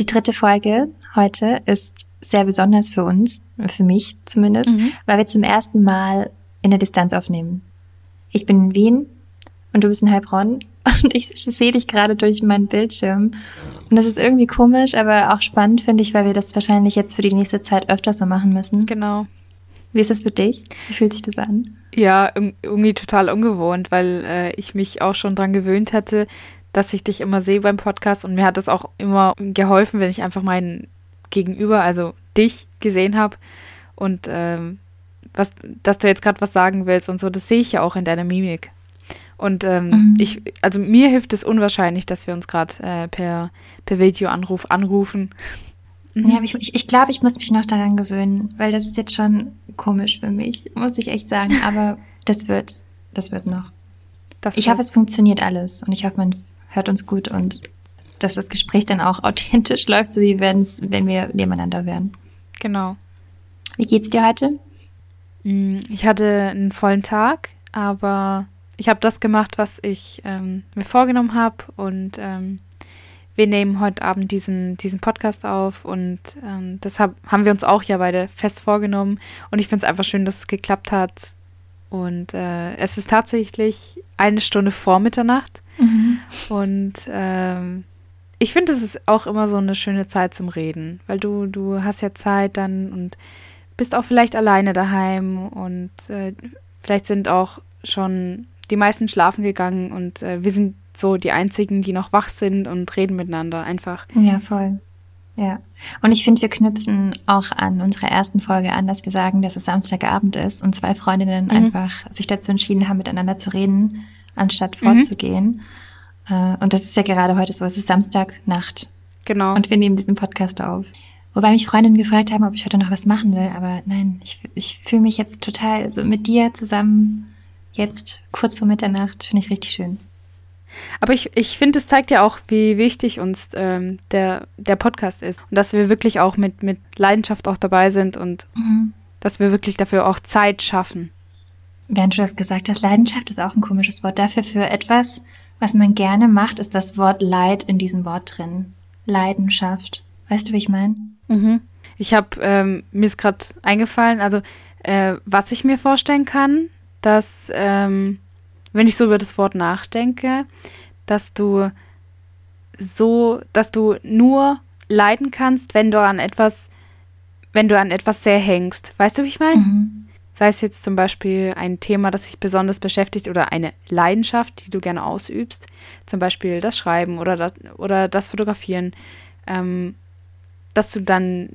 Die dritte Folge heute ist sehr besonders für uns, für mich zumindest, mhm. weil wir zum ersten Mal in der Distanz aufnehmen. Ich bin in Wien und du bist in Heilbronn und ich sehe dich gerade durch meinen Bildschirm. Und das ist irgendwie komisch, aber auch spannend, finde ich, weil wir das wahrscheinlich jetzt für die nächste Zeit öfter so machen müssen. Genau. Wie ist das für dich? Wie fühlt sich das an? Ja, irgendwie total ungewohnt, weil äh, ich mich auch schon dran gewöhnt hatte, dass ich dich immer sehe beim Podcast und mir hat das auch immer geholfen, wenn ich einfach mein Gegenüber, also dich, gesehen habe und ähm, was, dass du jetzt gerade was sagen willst und so, das sehe ich ja auch in deiner Mimik. Und ähm, mhm. ich, also mir hilft es unwahrscheinlich, dass wir uns gerade äh, per, per Videoanruf anrufen. Mhm. Ja, aber ich, ich, ich glaube, ich muss mich noch daran gewöhnen, weil das ist jetzt schon komisch für mich, muss ich echt sagen. Aber das wird, das wird noch. Das ich wird. hoffe, es funktioniert alles und ich hoffe, man hört uns gut und dass das Gespräch dann auch authentisch läuft, so wie wenn wir nebeneinander wären. Genau. Wie geht's dir heute? Mm, ich hatte einen vollen Tag, aber ich habe das gemacht, was ich ähm, mir vorgenommen habe und ähm, wir nehmen heute Abend diesen, diesen Podcast auf und ähm, deshalb haben wir uns auch ja beide fest vorgenommen und ich finde es einfach schön, dass es geklappt hat und äh, es ist tatsächlich eine Stunde vor Mitternacht mhm. und ähm, ich finde, es ist auch immer so eine schöne Zeit zum Reden, weil du, du hast ja Zeit dann und bist auch vielleicht alleine daheim und äh, vielleicht sind auch schon die meisten schlafen gegangen und äh, wir sind so die einzigen, die noch wach sind und reden miteinander einfach. Ja, voll. Ja. Und ich finde, wir knüpfen auch an unsere ersten Folge an, dass wir sagen, dass es Samstagabend ist und zwei Freundinnen mhm. einfach sich dazu entschieden haben, miteinander zu reden, anstatt vorzugehen. Mhm. und das ist ja gerade heute so. Es ist Samstagnacht. Genau. Und wir nehmen diesen Podcast auf. Wobei mich Freundinnen gefragt haben, ob ich heute noch was machen will, aber nein, ich, ich fühle mich jetzt total so mit dir zusammen jetzt kurz vor Mitternacht, finde ich richtig schön. Aber ich, ich finde, es zeigt ja auch, wie wichtig uns ähm, der, der Podcast ist. Und dass wir wirklich auch mit, mit Leidenschaft auch dabei sind und mhm. dass wir wirklich dafür auch Zeit schaffen. Während du das gesagt hast, Leidenschaft ist auch ein komisches Wort. Dafür für etwas, was man gerne macht, ist das Wort Leid in diesem Wort drin. Leidenschaft. Weißt du, wie ich meine? Mhm. Ich habe, ähm, mir ist gerade eingefallen, also äh, was ich mir vorstellen kann, dass, ähm, wenn ich so über das Wort nachdenke, dass du so, dass du nur leiden kannst, wenn du an etwas, wenn du an etwas sehr hängst. Weißt du, wie ich meine? Mhm. Sei es jetzt zum Beispiel ein Thema, das dich besonders beschäftigt oder eine Leidenschaft, die du gerne ausübst, zum Beispiel das Schreiben oder das, oder das Fotografieren, ähm, dass du dann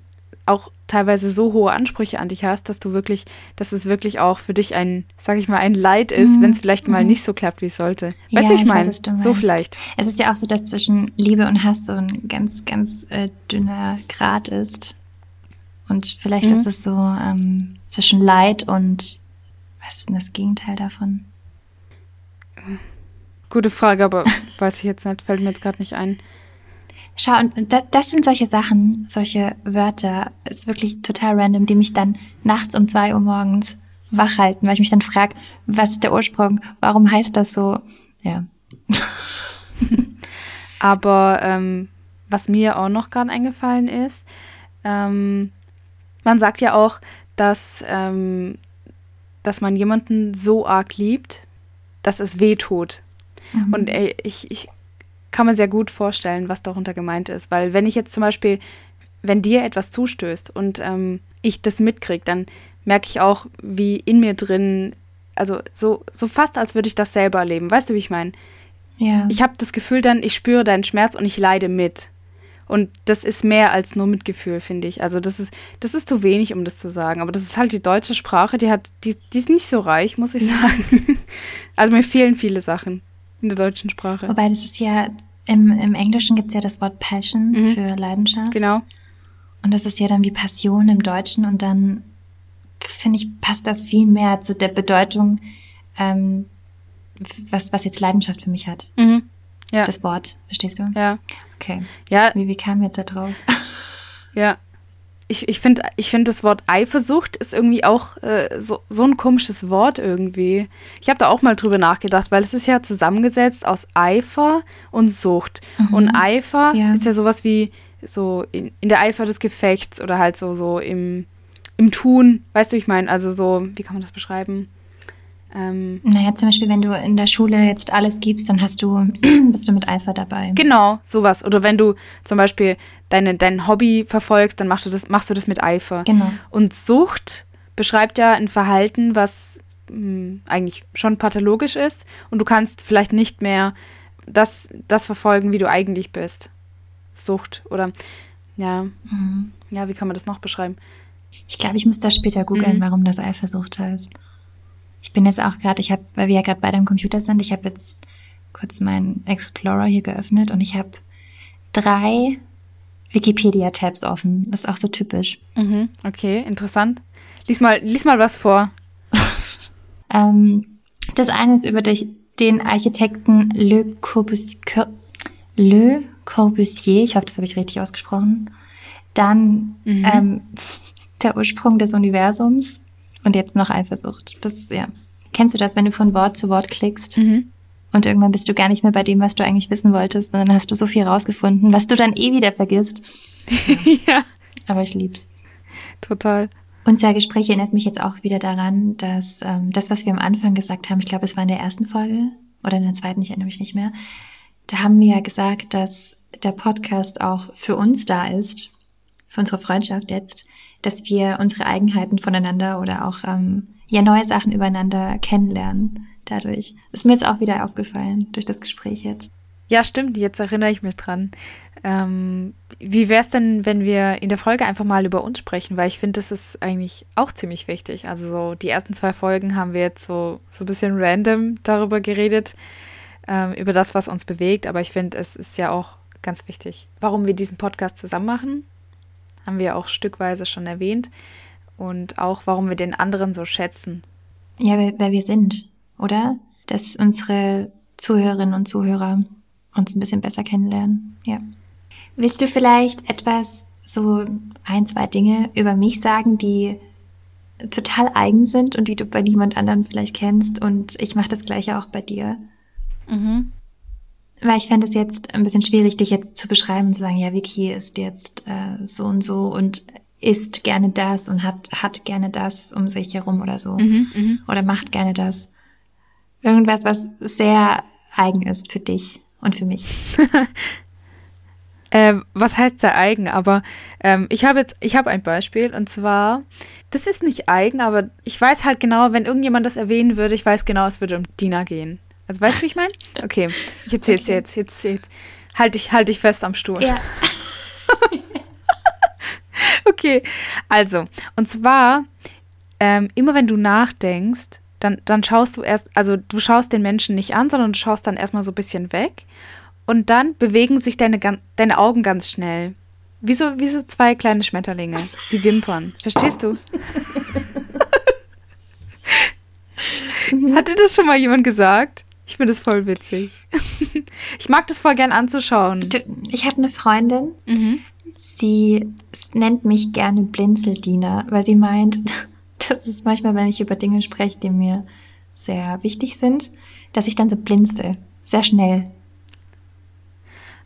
auch teilweise so hohe Ansprüche an dich hast, dass du wirklich, dass es wirklich auch für dich ein, sag ich mal, ein Leid ist, mhm. wenn es vielleicht mal mhm. nicht so klappt, wie es sollte. Weißt ja, du, ich meine? So vielleicht. Es ist ja auch so, dass zwischen Liebe und Hass so ein ganz, ganz äh, dünner Grat ist. Und vielleicht mhm. ist es so ähm, zwischen Leid und was ist denn das Gegenteil davon? Gute Frage, aber weiß ich jetzt nicht, fällt mir jetzt gerade nicht ein. Schau, und das sind solche Sachen, solche Wörter, ist wirklich total random, die mich dann nachts um zwei Uhr morgens wach halten, weil ich mich dann frage, was ist der Ursprung? Warum heißt das so? Ja. Aber ähm, was mir auch noch gerade eingefallen ist, ähm, man sagt ja auch, dass, ähm, dass man jemanden so arg liebt, dass es weh tut. Mhm. Und äh, ich, ich kann man sehr gut vorstellen, was darunter gemeint ist. Weil wenn ich jetzt zum Beispiel, wenn dir etwas zustößt und ähm, ich das mitkriege, dann merke ich auch, wie in mir drin, also so, so fast, als würde ich das selber erleben. Weißt du, wie ich meine? Ja. Ich habe das Gefühl dann, ich spüre deinen Schmerz und ich leide mit. Und das ist mehr als nur Mitgefühl, finde ich. Also das ist, das ist zu wenig, um das zu sagen. Aber das ist halt die deutsche Sprache, die hat, die, die ist nicht so reich, muss ich sagen. also mir fehlen viele Sachen in der deutschen Sprache. Wobei das ist ja, im, im Englischen gibt es ja das Wort Passion mhm. für Leidenschaft. Genau. Und das ist ja dann wie Passion im Deutschen und dann finde ich, passt das viel mehr zu der Bedeutung, ähm, was, was jetzt Leidenschaft für mich hat. Mhm. Ja. Das Wort, verstehst du? Ja. Okay. Ja. Wie, wie kam jetzt da drauf? ja ich, ich finde ich find das Wort Eifersucht ist irgendwie auch äh, so, so ein komisches Wort irgendwie. Ich habe da auch mal drüber nachgedacht, weil es ist ja zusammengesetzt aus Eifer und Sucht. Mhm. Und Eifer ja. ist ja sowas wie so in, in der Eifer des Gefechts oder halt so, so im, im Tun. Weißt du, ich meine, also so, wie kann man das beschreiben? Ähm, naja, zum Beispiel, wenn du in der Schule jetzt alles gibst, dann hast du, bist du mit Eifer dabei. Genau, sowas. Oder wenn du zum Beispiel deine, dein Hobby verfolgst, dann machst du das, machst du das mit Eifer. Genau. Und Sucht beschreibt ja ein Verhalten, was mh, hm, eigentlich schon pathologisch ist. Und du kannst vielleicht nicht mehr das, das verfolgen, wie du eigentlich bist. Sucht oder ja. Mhm. Ja, wie kann man das noch beschreiben? Ich glaube, ich muss da später googeln, mhm. warum das Eifersucht heißt. Ich bin jetzt auch gerade, ich habe, weil wir ja gerade beide am Computer sind, ich habe jetzt kurz meinen Explorer hier geöffnet und ich habe drei Wikipedia-Tabs offen. Das ist auch so typisch. Mhm, okay, interessant. Lies mal, lies mal was vor. ähm, das eine ist über den Architekten Le Corbusier, Le Corbusier, ich hoffe, das habe ich richtig ausgesprochen. Dann mhm. ähm, der Ursprung des Universums und jetzt noch Eifersucht. Das, ja. Kennst du das, wenn du von Wort zu Wort klickst? Mhm. Und irgendwann bist du gar nicht mehr bei dem, was du eigentlich wissen wolltest. Und dann hast du so viel rausgefunden, was du dann eh wieder vergisst. ja. Aber ich lieb's. Total. Unser Gespräch erinnert mich jetzt auch wieder daran, dass ähm, das, was wir am Anfang gesagt haben, ich glaube, es war in der ersten Folge oder in der zweiten, ich erinnere mich nicht mehr, da haben wir ja gesagt, dass der Podcast auch für uns da ist, für unsere Freundschaft jetzt, dass wir unsere Eigenheiten voneinander oder auch ähm, ja neue Sachen übereinander kennenlernen. Dadurch ist mir jetzt auch wieder aufgefallen durch das Gespräch jetzt. Ja, stimmt. Jetzt erinnere ich mich dran. Ähm, wie wäre es denn, wenn wir in der Folge einfach mal über uns sprechen? Weil ich finde, das ist eigentlich auch ziemlich wichtig. Also so die ersten zwei Folgen haben wir jetzt so, so ein bisschen random darüber geredet, ähm, über das, was uns bewegt. Aber ich finde, es ist ja auch ganz wichtig, warum wir diesen Podcast zusammen machen haben wir auch stückweise schon erwähnt. Und auch, warum wir den anderen so schätzen. Ja, weil, weil wir sind, oder? Dass unsere Zuhörerinnen und Zuhörer uns ein bisschen besser kennenlernen. Ja. Willst du vielleicht etwas, so ein, zwei Dinge über mich sagen, die total eigen sind und die du bei niemand anderen vielleicht kennst? Und ich mache das gleiche auch bei dir. Mhm. Weil ich fände es jetzt ein bisschen schwierig, dich jetzt zu beschreiben und zu sagen, ja, Vicky ist jetzt äh, so und so und isst gerne das und hat, hat gerne das um sich herum oder so. Mhm, mh. Oder macht gerne das. Irgendwas, was sehr eigen ist für dich und für mich. äh, was heißt sehr eigen? Aber ähm, ich habe jetzt, ich habe ein Beispiel und zwar, das ist nicht eigen, aber ich weiß halt genau, wenn irgendjemand das erwähnen würde, ich weiß genau, es würde um Dina gehen. Also weißt du, wie ich meine? Okay, ich erzähl's okay. jetzt, jetzt, jetzt. Halt dich, halt dich fest am Stuhl. Ja. okay, also, und zwar, ähm, immer wenn du nachdenkst, dann, dann schaust du erst, also du schaust den Menschen nicht an, sondern du schaust dann erstmal so ein bisschen weg und dann bewegen sich deine, deine Augen ganz schnell. Wie so, wie so zwei kleine Schmetterlinge, die Wimpern. Verstehst du? Hatte das schon mal jemand gesagt? Ich finde das voll witzig. ich mag das voll gern anzuschauen. Ich habe eine Freundin, mhm. sie nennt mich gerne Blinzeldiener, weil sie meint, dass es manchmal, wenn ich über Dinge spreche, die mir sehr wichtig sind, dass ich dann so blinzel. Sehr schnell.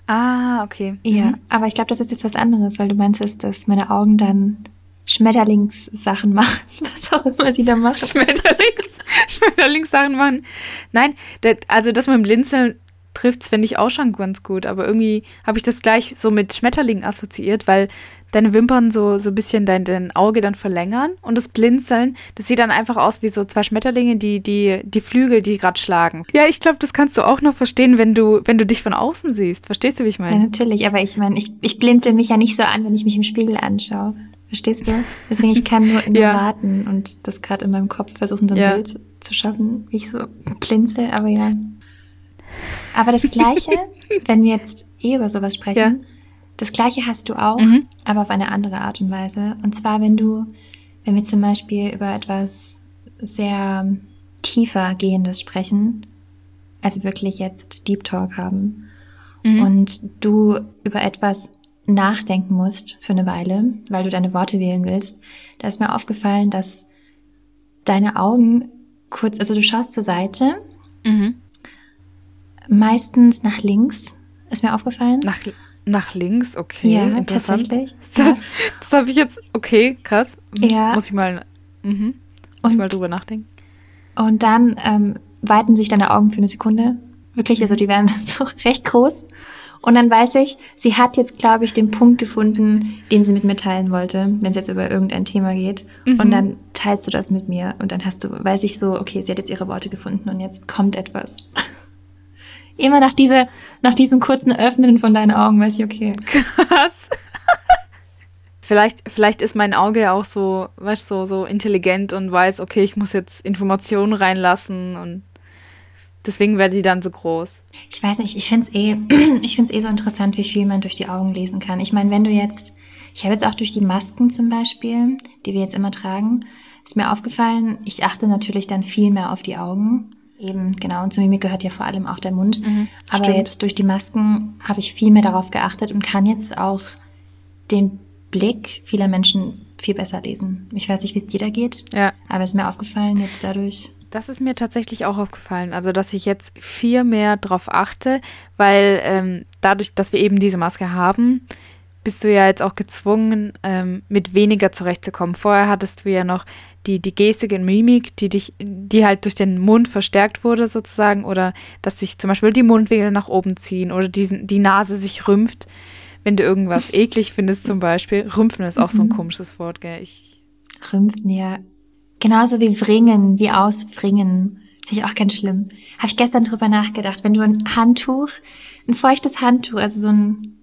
Ah, okay. Ja, mhm. aber ich glaube, das ist jetzt was anderes, weil du meinst, dass meine Augen dann Schmetterlingssachen machen, was auch immer sie da macht. Schmetterlings, Schmetterlingssachen machen. Nein, das, also das mit dem Blinzeln trifft finde ich auch schon ganz gut, aber irgendwie habe ich das gleich so mit Schmetterlingen assoziiert, weil deine Wimpern so, so ein bisschen dein, dein Auge dann verlängern und das Blinzeln, das sieht dann einfach aus wie so zwei Schmetterlinge, die, die, die Flügel, die gerade schlagen. Ja, ich glaube, das kannst du auch noch verstehen, wenn du, wenn du dich von außen siehst. Verstehst du, wie ich meine? Ja, natürlich, aber ich meine, ich, ich blinzel mich ja nicht so an, wenn ich mich im Spiegel anschaue. Verstehst du? Deswegen, ich kann nur, nur ja. warten und das gerade in meinem Kopf versuchen, so ein ja. Bild zu schaffen, wie ich so blinzel, aber ja. Aber das Gleiche, wenn wir jetzt eh über sowas sprechen, ja. das Gleiche hast du auch, mhm. aber auf eine andere Art und Weise. Und zwar, wenn du, wenn wir zum Beispiel über etwas sehr tiefer gehendes sprechen, also wirklich jetzt Deep Talk haben, mhm. und du über etwas nachdenken musst für eine Weile, weil du deine Worte wählen willst, da ist mir aufgefallen, dass deine Augen kurz, also du schaust zur Seite, mhm. Meistens nach links, ist mir aufgefallen. Nach, Nach links, okay. Ja, interessant. tatsächlich. Das, das habe ich jetzt, okay, krass. Ja. Muss ich mal, mhm. muss ich mal drüber nachdenken. Und dann ähm, weiten sich deine Augen für eine Sekunde. Wirklich, also mhm. die werden so recht groß. Und dann weiß ich, sie hat jetzt, glaube ich, den Punkt gefunden, den sie mit mir teilen wollte, wenn es jetzt über irgendein Thema geht. Mhm. Und dann teilst du das mit mir und dann hast du, weiß ich so, okay, sie hat jetzt ihre Worte gefunden und jetzt kommt etwas. Immer nach, diese, nach diesem kurzen Öffnen von deinen Augen weiß ich, okay. Krass. vielleicht, vielleicht ist mein Auge auch so, weißt du, so, so intelligent und weiß, okay, ich muss jetzt Informationen reinlassen und Deswegen werden die dann so groß. Ich weiß nicht, ich finde es eh, ich find's eh so interessant, wie viel man durch die Augen lesen kann. Ich meine, wenn du jetzt, ich habe jetzt auch durch die Masken zum Beispiel, die wir jetzt immer tragen, ist mir aufgefallen, ich achte natürlich dann viel mehr auf die Augen. Eben, genau, und zu Mimik gehört ja vor allem auch der Mund. Mhm, Aber stimmt. jetzt durch die Masken habe ich viel mehr darauf geachtet und kann jetzt auch den Blick vieler Menschen viel besser lesen. Ich weiß nicht, wie es dir da geht, ja. aber es ist mir aufgefallen jetzt dadurch. Das ist mir tatsächlich auch aufgefallen. Also, dass ich jetzt viel mehr drauf achte, weil ähm, dadurch, dass wir eben diese Maske haben, bist du ja jetzt auch gezwungen, ähm, mit weniger zurechtzukommen. Vorher hattest du ja noch die, die Gestik und Mimik, die dich, die halt durch den Mund verstärkt wurde, sozusagen, oder dass sich zum Beispiel die Mundwinkel nach oben ziehen oder die, die Nase sich rümpft. Wenn du irgendwas eklig findest, zum Beispiel. Rümpfen ist auch so ein mhm. komisches Wort, gell? Ich Rümpfen, ja. Genauso wie wringen, wie ausbringen. Finde ich auch ganz schlimm. Habe ich gestern drüber nachgedacht. Wenn du ein Handtuch, ein feuchtes Handtuch, also so ein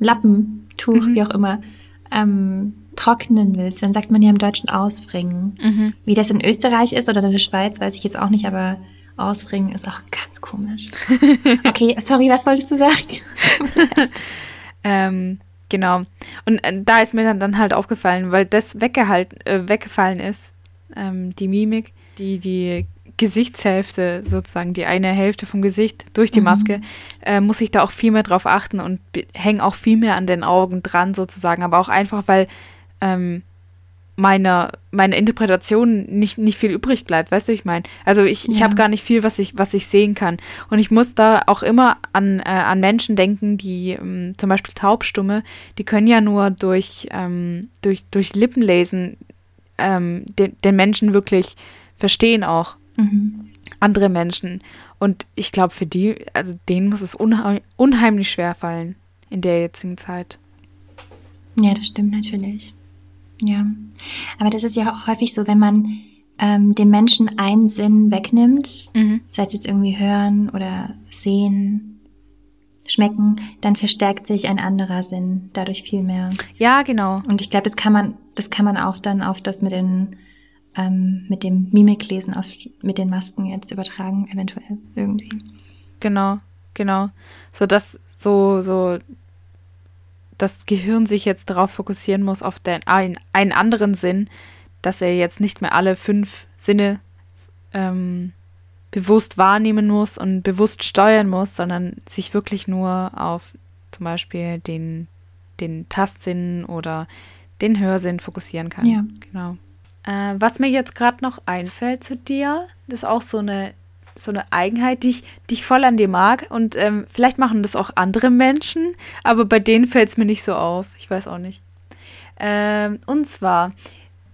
Lappentuch, mhm. wie auch immer, ähm, trocknen willst, dann sagt man ja im Deutschen ausbringen. Mhm. Wie das in Österreich ist oder in der Schweiz, weiß ich jetzt auch nicht, aber ausbringen ist auch ganz komisch. Okay, sorry, was wolltest du sagen? ähm, genau. Und äh, da ist mir dann, dann halt aufgefallen, weil das weggehalten, äh, weggefallen ist, ähm, die Mimik, die die Gesichtshälfte sozusagen, die eine Hälfte vom Gesicht durch die mhm. Maske, äh, muss ich da auch viel mehr drauf achten und hänge auch viel mehr an den Augen dran sozusagen, aber auch einfach, weil ähm, meine, meine Interpretation nicht, nicht viel übrig bleibt, weißt du, ich meine. Also ich, ja. ich habe gar nicht viel, was ich, was ich sehen kann. Und ich muss da auch immer an, äh, an Menschen denken, die ähm, zum Beispiel Taubstumme, die können ja nur durch, ähm, durch, durch Lippenlesen ähm, den, den Menschen wirklich verstehen auch. Mhm. Andere Menschen. Und ich glaube, für die, also denen muss es unheim unheimlich schwer fallen in der jetzigen Zeit. Ja, das stimmt natürlich. Ja. Aber das ist ja häufig so, wenn man ähm, dem Menschen einen Sinn wegnimmt, mhm. sei es jetzt irgendwie hören oder sehen, schmecken, dann verstärkt sich ein anderer Sinn dadurch viel mehr. Ja, genau. Und ich glaube, das kann man, das kann man auch dann auf das mit den ähm, mit dem Mimiklesen, auf, mit den Masken jetzt übertragen, eventuell irgendwie. Genau, genau. So dass so, so das Gehirn sich jetzt darauf fokussieren muss, auf den, einen, einen anderen Sinn, dass er jetzt nicht mehr alle fünf Sinne ähm, bewusst wahrnehmen muss und bewusst steuern muss, sondern sich wirklich nur auf zum Beispiel den, den Tastsinn oder den Hörsinn fokussieren kann. Ja. Genau. Äh, was mir jetzt gerade noch einfällt zu dir, das ist auch so eine, so eine Eigenheit, die ich, die ich voll an dir mag. Und ähm, vielleicht machen das auch andere Menschen, aber bei denen fällt es mir nicht so auf. Ich weiß auch nicht. Ähm, und zwar,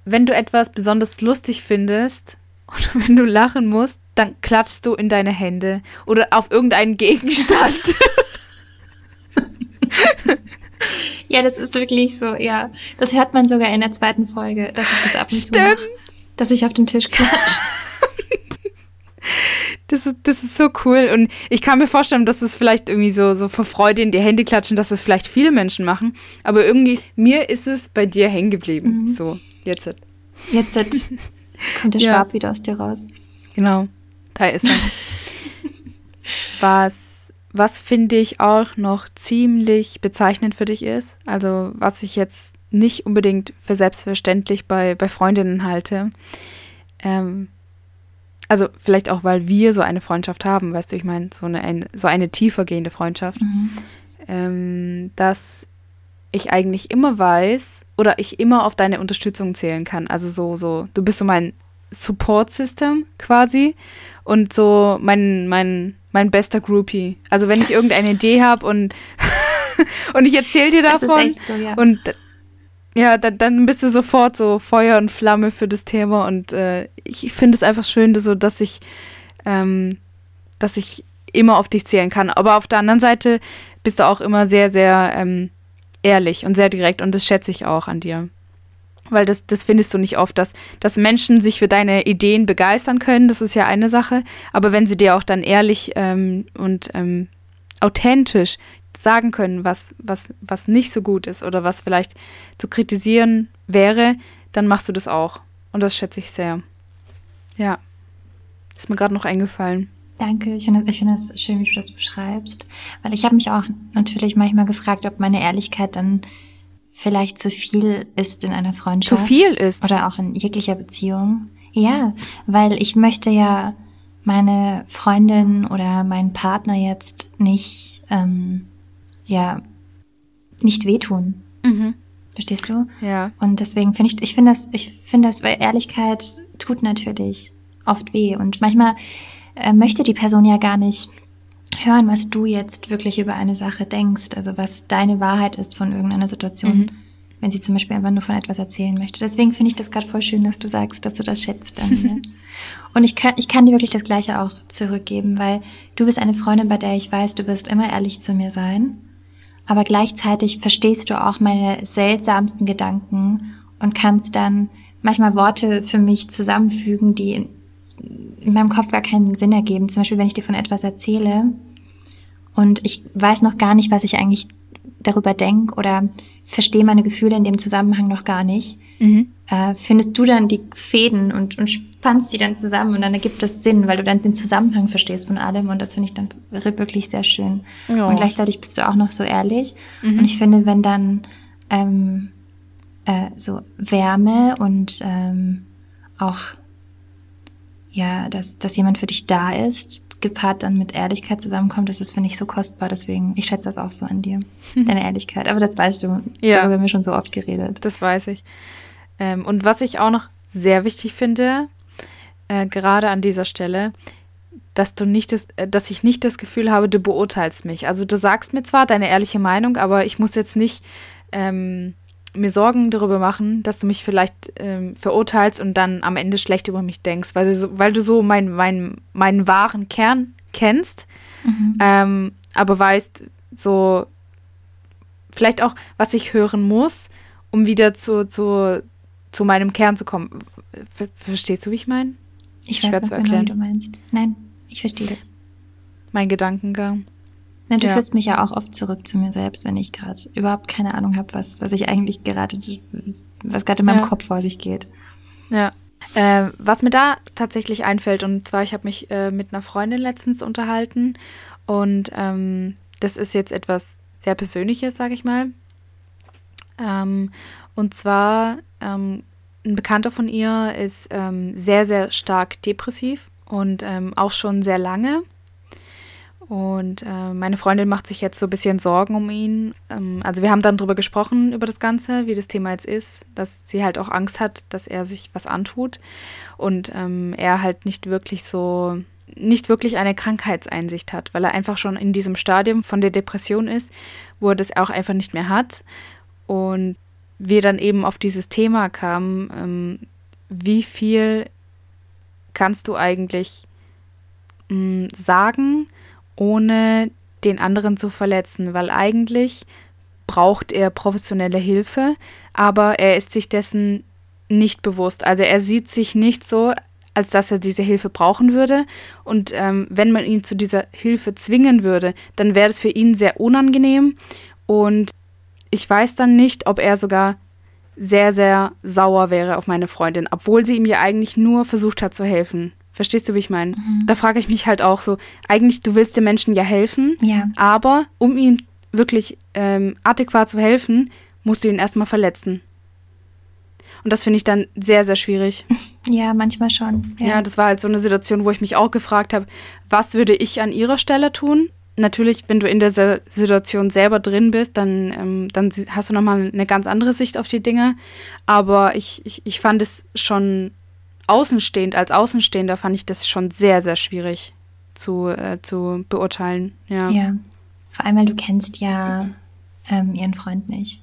wenn du etwas besonders lustig findest oder wenn du lachen musst, dann klatschst du in deine Hände oder auf irgendeinen Gegenstand. ja, das ist wirklich so, ja. Das hört man sogar in der zweiten Folge, dass ich das ab und Stimmt. zu mache, dass ich auf den Tisch klatsche. Das ist, das ist so cool. Und ich kann mir vorstellen, dass es vielleicht irgendwie so, so vor Freude in die Hände klatschen, dass das vielleicht viele Menschen machen. Aber irgendwie, mir ist es bei dir hängen geblieben. Mhm. So, jetzt. Jetzt kommt der Schwab ja. wieder aus dir raus. Genau. Da ist er. was was finde ich auch noch ziemlich bezeichnend für dich ist, also was ich jetzt nicht unbedingt für selbstverständlich bei, bei Freundinnen halte, ähm, also vielleicht auch, weil wir so eine Freundschaft haben, weißt du, ich meine, so eine, ein, so eine tiefer gehende Freundschaft, mhm. ähm, dass ich eigentlich immer weiß oder ich immer auf deine Unterstützung zählen kann. Also so, so, du bist so mein Support-System quasi und so mein, mein, mein bester Groupie. Also wenn ich irgendeine Idee habe und und ich erzähle dir davon. So, ja. Und ja, dann, dann bist du sofort so Feuer und Flamme für das Thema und äh, ich finde es einfach schön, so dass ich, ähm, dass ich immer auf dich zählen kann. Aber auf der anderen Seite bist du auch immer sehr, sehr ähm, ehrlich und sehr direkt und das schätze ich auch an dir. Weil das, das findest du nicht oft, dass, dass Menschen sich für deine Ideen begeistern können, das ist ja eine Sache. Aber wenn sie dir auch dann ehrlich ähm, und ähm, authentisch sagen können, was, was, was nicht so gut ist oder was vielleicht zu kritisieren wäre, dann machst du das auch. Und das schätze ich sehr. Ja. Ist mir gerade noch eingefallen. Danke, ich finde das, find das schön, wie du das beschreibst. Weil ich habe mich auch natürlich manchmal gefragt, ob meine Ehrlichkeit dann vielleicht zu viel ist in einer Freundschaft. Zu viel ist. Oder auch in jeglicher Beziehung. Ja, weil ich möchte ja meine Freundin oder meinen Partner jetzt nicht, ähm, ja, nicht wehtun. Mhm. Verstehst du? Ja. Und deswegen finde ich, ich finde das, ich finde das, weil Ehrlichkeit tut natürlich oft weh. Und manchmal äh, möchte die Person ja gar nicht hören, was du jetzt wirklich über eine Sache denkst, also was deine Wahrheit ist von irgendeiner Situation, mhm. wenn sie zum Beispiel einfach nur von etwas erzählen möchte. Deswegen finde ich das gerade voll schön, dass du sagst, dass du das schätzt an mir. Und ich kann, ich kann dir wirklich das Gleiche auch zurückgeben, weil du bist eine Freundin, bei der ich weiß, du wirst immer ehrlich zu mir sein. Aber gleichzeitig verstehst du auch meine seltsamsten Gedanken und kannst dann manchmal Worte für mich zusammenfügen, die in meinem Kopf gar keinen Sinn ergeben. Zum Beispiel, wenn ich dir von etwas erzähle und ich weiß noch gar nicht, was ich eigentlich darüber denke oder verstehe meine Gefühle in dem Zusammenhang noch gar nicht, mhm. äh, findest du dann die Fäden und, und spannst die dann zusammen und dann ergibt das Sinn, weil du dann den Zusammenhang verstehst von allem und das finde ich dann wirklich sehr schön. Ja. Und gleichzeitig bist du auch noch so ehrlich mhm. und ich finde, wenn dann ähm, äh, so Wärme und ähm, auch ja, dass, dass jemand für dich da ist, gepaart dann mit Ehrlichkeit zusammenkommt, das ist, finde ich, so kostbar. Deswegen, ich schätze das auch so an dir, deine Ehrlichkeit. Aber das weißt du, ja, darüber haben wir schon so oft geredet. Das weiß ich. Ähm, und was ich auch noch sehr wichtig finde, äh, gerade an dieser Stelle, dass du nicht das, äh, dass ich nicht das Gefühl habe, du beurteilst mich. Also du sagst mir zwar deine ehrliche Meinung, aber ich muss jetzt nicht ähm, mir Sorgen darüber machen, dass du mich vielleicht ähm, verurteilst und dann am Ende schlecht über mich denkst, weil du so, weil du so mein, mein, meinen wahren Kern kennst, mhm. ähm, aber weißt so vielleicht auch, was ich hören muss, um wieder zu, zu, zu meinem Kern zu kommen. Ver verstehst du, wie ich meine? Ich weiß nicht genau, wie du meinst. Nein, ich verstehe das. Mein Gedankengang. Na, du ja. führst mich ja auch oft zurück zu mir selbst, wenn ich gerade überhaupt keine Ahnung habe, was, was ich eigentlich gerade, was gerade in meinem ja. Kopf vor sich geht. Ja. Äh, was mir da tatsächlich einfällt, und zwar, ich habe mich äh, mit einer Freundin letztens unterhalten und ähm, das ist jetzt etwas sehr Persönliches, sage ich mal. Ähm, und zwar, ähm, ein Bekannter von ihr ist ähm, sehr, sehr stark depressiv und ähm, auch schon sehr lange. Und äh, meine Freundin macht sich jetzt so ein bisschen Sorgen um ihn. Ähm, also wir haben dann drüber gesprochen, über das Ganze, wie das Thema jetzt ist, dass sie halt auch Angst hat, dass er sich was antut. Und ähm, er halt nicht wirklich so, nicht wirklich eine Krankheitseinsicht hat, weil er einfach schon in diesem Stadium von der Depression ist, wo er das auch einfach nicht mehr hat. Und wir dann eben auf dieses Thema kamen, ähm, wie viel kannst du eigentlich mh, mm, sagen, ohne den anderen zu verletzen, weil eigentlich braucht er professionelle Hilfe, aber er ist sich dessen nicht bewusst. Also er sieht sich nicht so, als dass er diese Hilfe brauchen würde. Und ähm, wenn man ihn zu dieser Hilfe zwingen würde, dann wäre es für ihn sehr unangenehm. Und ich weiß dann nicht, ob er sogar sehr, sehr sauer wäre auf meine Freundin, obwohl sie ihm ja eigentlich nur versucht hat zu helfen. Verstehst du, wie ich meine? Mhm. Da frage ich mich halt auch so, eigentlich, du willst dem Menschen ja helfen, ja. aber um ihm wirklich ähm, adäquat zu helfen, musst du ihn erstmal verletzen. Und das finde ich dann sehr, sehr schwierig. Ja, manchmal schon. Ja. ja, das war halt so eine Situation, wo ich mich auch gefragt habe, was würde ich an ihrer Stelle tun? Natürlich, wenn du in der Situation selber drin bist, dann, ähm, dann hast du nochmal eine ganz andere Sicht auf die Dinge. Aber ich, ich, ich fand es schon außenstehend, als Außenstehender fand ich das schon sehr, sehr schwierig zu, äh, zu beurteilen. Ja. ja. Vor allem, weil du kennst ja ähm, ihren Freund nicht.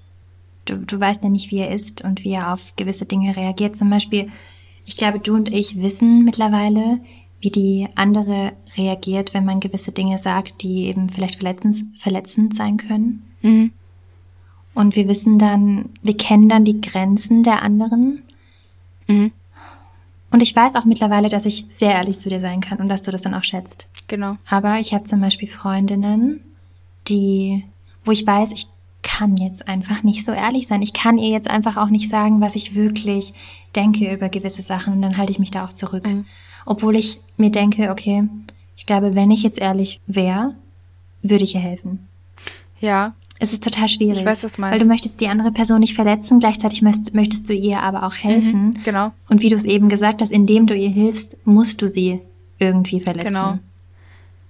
Du, du weißt ja nicht, wie er ist und wie er auf gewisse Dinge reagiert. Zum Beispiel, ich glaube, du und ich wissen mittlerweile, wie die andere reagiert, wenn man gewisse Dinge sagt, die eben vielleicht verletzend, verletzend sein können. Mhm. Und wir wissen dann, wir kennen dann die Grenzen der anderen. Mhm. Und ich weiß auch mittlerweile, dass ich sehr ehrlich zu dir sein kann und dass du das dann auch schätzt. Genau. Aber ich habe zum Beispiel Freundinnen, die, wo ich weiß, ich kann jetzt einfach nicht so ehrlich sein. Ich kann ihr jetzt einfach auch nicht sagen, was ich wirklich denke über gewisse Sachen und dann halte ich mich da auch zurück. Mhm. Obwohl ich mir denke, okay, ich glaube, wenn ich jetzt ehrlich wäre, würde ich ihr helfen. Ja. Es ist total schwierig. Ich weiß, was meinst. Weil du möchtest die andere Person nicht verletzen, gleichzeitig möchtest, du ihr aber auch helfen. Mhm, genau. Und wie du es eben gesagt hast, indem du ihr hilfst, musst du sie irgendwie verletzen. Genau.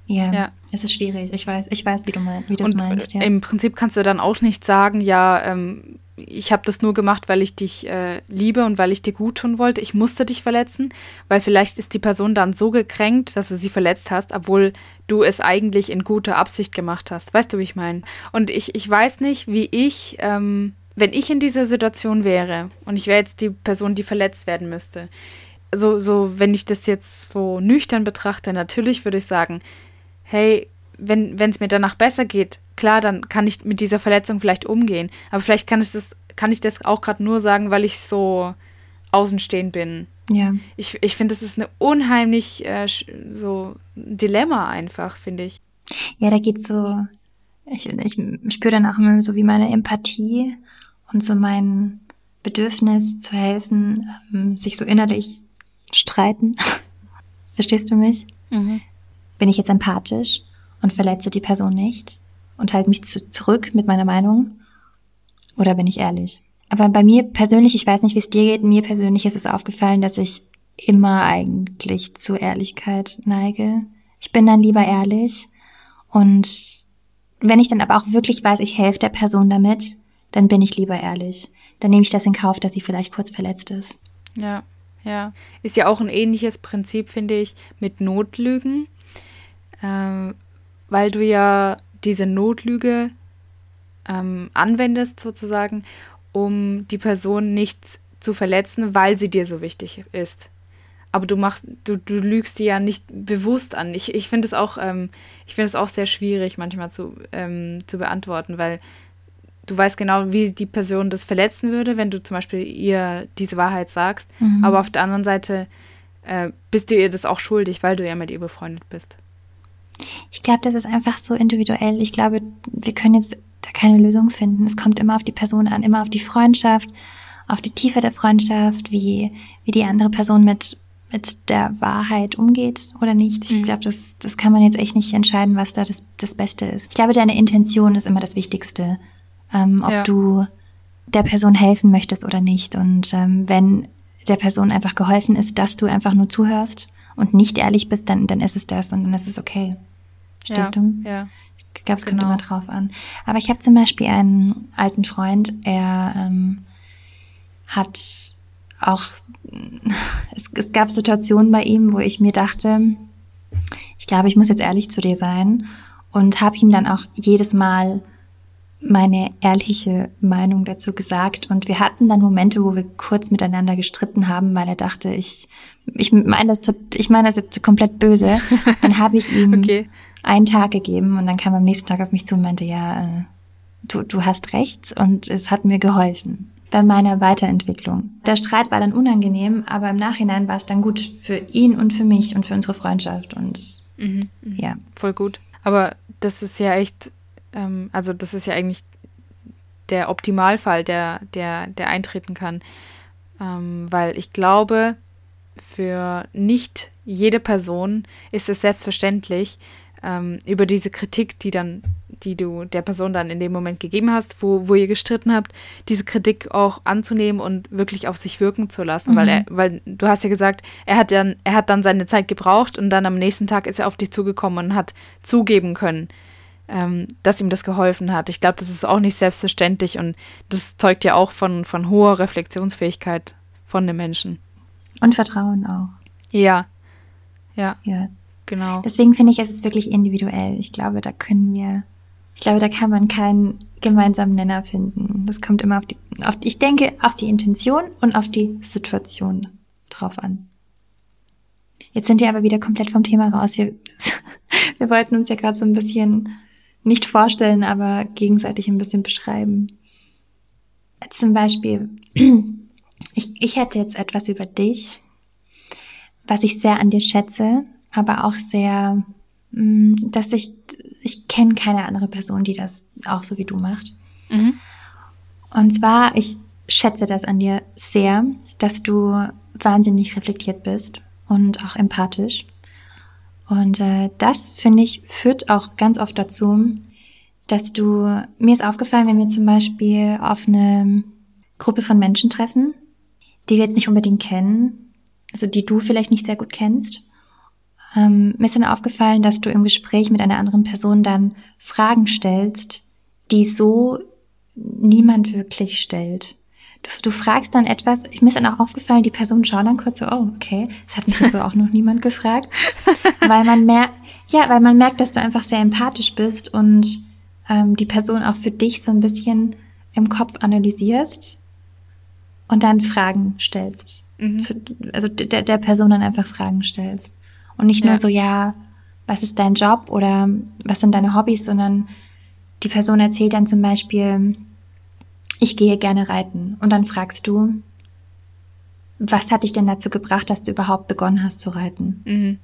Ja, ja. es ist schwierig. Ich weiß, ich weiß, wie du, mein, wie du es meinst. Ja. Im Prinzip kannst du dann auch nicht sagen, ja, ähm, ich habe das nur gemacht, weil ich dich äh, liebe und weil ich dir gut tun wollte. Ich musste dich verletzen, weil vielleicht ist die Person dann so gekränkt, dass du sie verletzt hast, obwohl du es eigentlich in guter Absicht gemacht hast. Weißt du, wie ich meine? Und ich, ich weiß nicht, wie ich, ähm, wenn ich in dieser Situation wäre und ich wäre jetzt die Person, die verletzt werden müsste, so, so, wenn ich das jetzt so nüchtern betrachte, natürlich würde ich sagen, hey, wenn es mir danach besser geht, klar, dann kann ich mit dieser Verletzung vielleicht umgehen. Aber vielleicht kann ich das, kann ich das auch gerade nur sagen, weil ich so außenstehend bin. Ja. Ich, ich finde, das ist eine unheimlich äh, so ein Dilemma einfach, finde ich. Ja, da geht so, ich, ich spüre dann auch immer so wie meine Empathie und so mein Bedürfnis zu helfen, ähm, sich so innerlich streiten. Verstehst du mich? Mhm. Bin ich jetzt empathisch und verletze die Person nicht? Und halte mich zu, zurück mit meiner Meinung? Oder bin ich ehrlich? Aber bei mir persönlich, ich weiß nicht, wie es dir geht, mir persönlich ist es aufgefallen, dass ich immer eigentlich zu Ehrlichkeit neige. Ich bin dann lieber ehrlich und wenn ich dann aber auch wirklich weiß, ich helfe der Person damit, dann bin ich lieber ehrlich. Dann nehme ich das in Kauf, dass sie vielleicht kurz verletzt ist. Ja, ja. Ist ja auch ein ähnliches Prinzip, finde ich, mit Notlügen, äh, weil du ja diese Notlüge ähm, anwendest, sozusagen, um die Person nicht zu verletzen, weil sie dir so wichtig ist. Aber du machst, du, du lügst die ja nicht bewusst an. Ich, ich finde es auch, ähm, ich finde es auch sehr schwierig manchmal zu, ähm, zu beantworten, weil du weißt genau, wie die Person das verletzen würde, wenn du zum Beispiel ihr diese Wahrheit sagst. Mhm. Aber auf der anderen Seite äh, bist du ihr das auch schuldig, weil du ja mit ihr befreundet bist. Ich glaube, das ist einfach so individuell. Ich glaube, wir können jetzt da keine Lösung finden. Es kommt immer auf die Person an, immer auf die Freundschaft, auf die Tiefe der Freundschaft, wie, wie die andere Person mit, mit der Wahrheit umgeht oder nicht. Ich mhm. glaube, das, das kann man jetzt echt nicht entscheiden, was da das, das Beste ist. Ich glaube, deine Intention ist immer das Wichtigste. Ähm, ob ja. du der Person helfen möchtest oder nicht. Und ähm, wenn der Person einfach geholfen ist, dass du einfach nur zuhörst und nicht ehrlich bist, dann, dann ist es das und dann ist es okay. Verstehst ja, du? Ja. Ich glaube, es kommt genau. immer drauf an. Aber ich habe zum Beispiel einen alten Freund, er ähm, hat auch, es, es gab Situationen bei ihm, wo ich mir dachte, ich glaube, ich muss jetzt ehrlich zu dir sein und habe ihm dann auch jedes Mal meine ehrliche Meinung dazu gesagt. Und wir hatten dann Momente, wo wir kurz miteinander gestritten haben, weil er dachte, ich, ich meine das, ich meine das jetzt komplett böse. Dann habe ich ihm okay einen Tag gegeben und dann kam am nächsten Tag auf mich zu und meinte, ja, äh, du, du hast recht und es hat mir geholfen bei meiner Weiterentwicklung. Der Streit war dann unangenehm, aber im Nachhinein war es dann gut für ihn und für mich und für unsere Freundschaft und mhm, mhm. ja. Voll gut. Aber das ist ja echt, ähm, also das ist ja eigentlich der Optimalfall, der, der, der eintreten kann. Ähm, weil ich glaube, für nicht jede Person ist es selbstverständlich, ähm, über diese Kritik, die dann, die du der Person dann in dem Moment gegeben hast, wo, wo ihr gestritten habt, diese Kritik auch anzunehmen und wirklich auf sich wirken zu lassen. Mhm. Weil er, weil du hast ja gesagt, er hat dann, er hat dann seine Zeit gebraucht und dann am nächsten Tag ist er auf dich zugekommen und hat zugeben können, ähm, dass ihm das geholfen hat. Ich glaube, das ist auch nicht selbstverständlich und das zeugt ja auch von, von hoher Reflexionsfähigkeit von den Menschen. Und Vertrauen auch. Ja. Ja. Ja, Genau. Deswegen finde ich, es ist wirklich individuell. Ich glaube, da können wir Ich glaube, da kann man keinen gemeinsamen Nenner finden. Das kommt immer auf die, auf, ich denke, auf die Intention und auf die Situation drauf an. Jetzt sind wir aber wieder komplett vom Thema raus. Wir, wir wollten uns ja gerade so ein bisschen nicht vorstellen, aber gegenseitig ein bisschen beschreiben. Zum Beispiel, ich, ich hätte jetzt etwas über dich, was ich sehr an dir schätze, aber auch sehr, mm, dass ich, ich kenne keine andere Person, die das auch so wie du macht. Mhm. Und zwar, ich schätze das an dir sehr, dass du wahnsinnig reflektiert bist und auch empathisch. Und äh, das, finde ich, führt auch ganz oft dazu, dass du, mir ist aufgefallen, wenn wir zum Beispiel auf eine Gruppe von Menschen treffen, die wir jetzt nicht unbedingt kennen, also die du vielleicht nicht sehr gut kennst, ähm, mir ist dann aufgefallen, dass du im Gespräch mit einer anderen Person dann Fragen stellst, die so niemand wirklich stellt. Du, du fragst dann etwas, mir ist dann auch aufgefallen, die Person schaut dann kurz so, oh, okay, das hat mich jetzt so auch noch niemand gefragt. Weil man merkt, ja, weil man merkt, dass du einfach sehr empathisch bist und ähm, die Person auch für dich so ein bisschen im Kopf analysierst und dann Fragen stellst. Mhm. Zu, also der, der Person dann einfach Fragen stellst. Und nicht ja. nur so, ja, was ist dein Job oder was sind deine Hobbys, sondern die Person erzählt dann zum Beispiel, ich gehe gerne reiten. Und dann fragst du, was hat dich denn dazu gebracht, dass du überhaupt begonnen hast zu reiten? Mhm.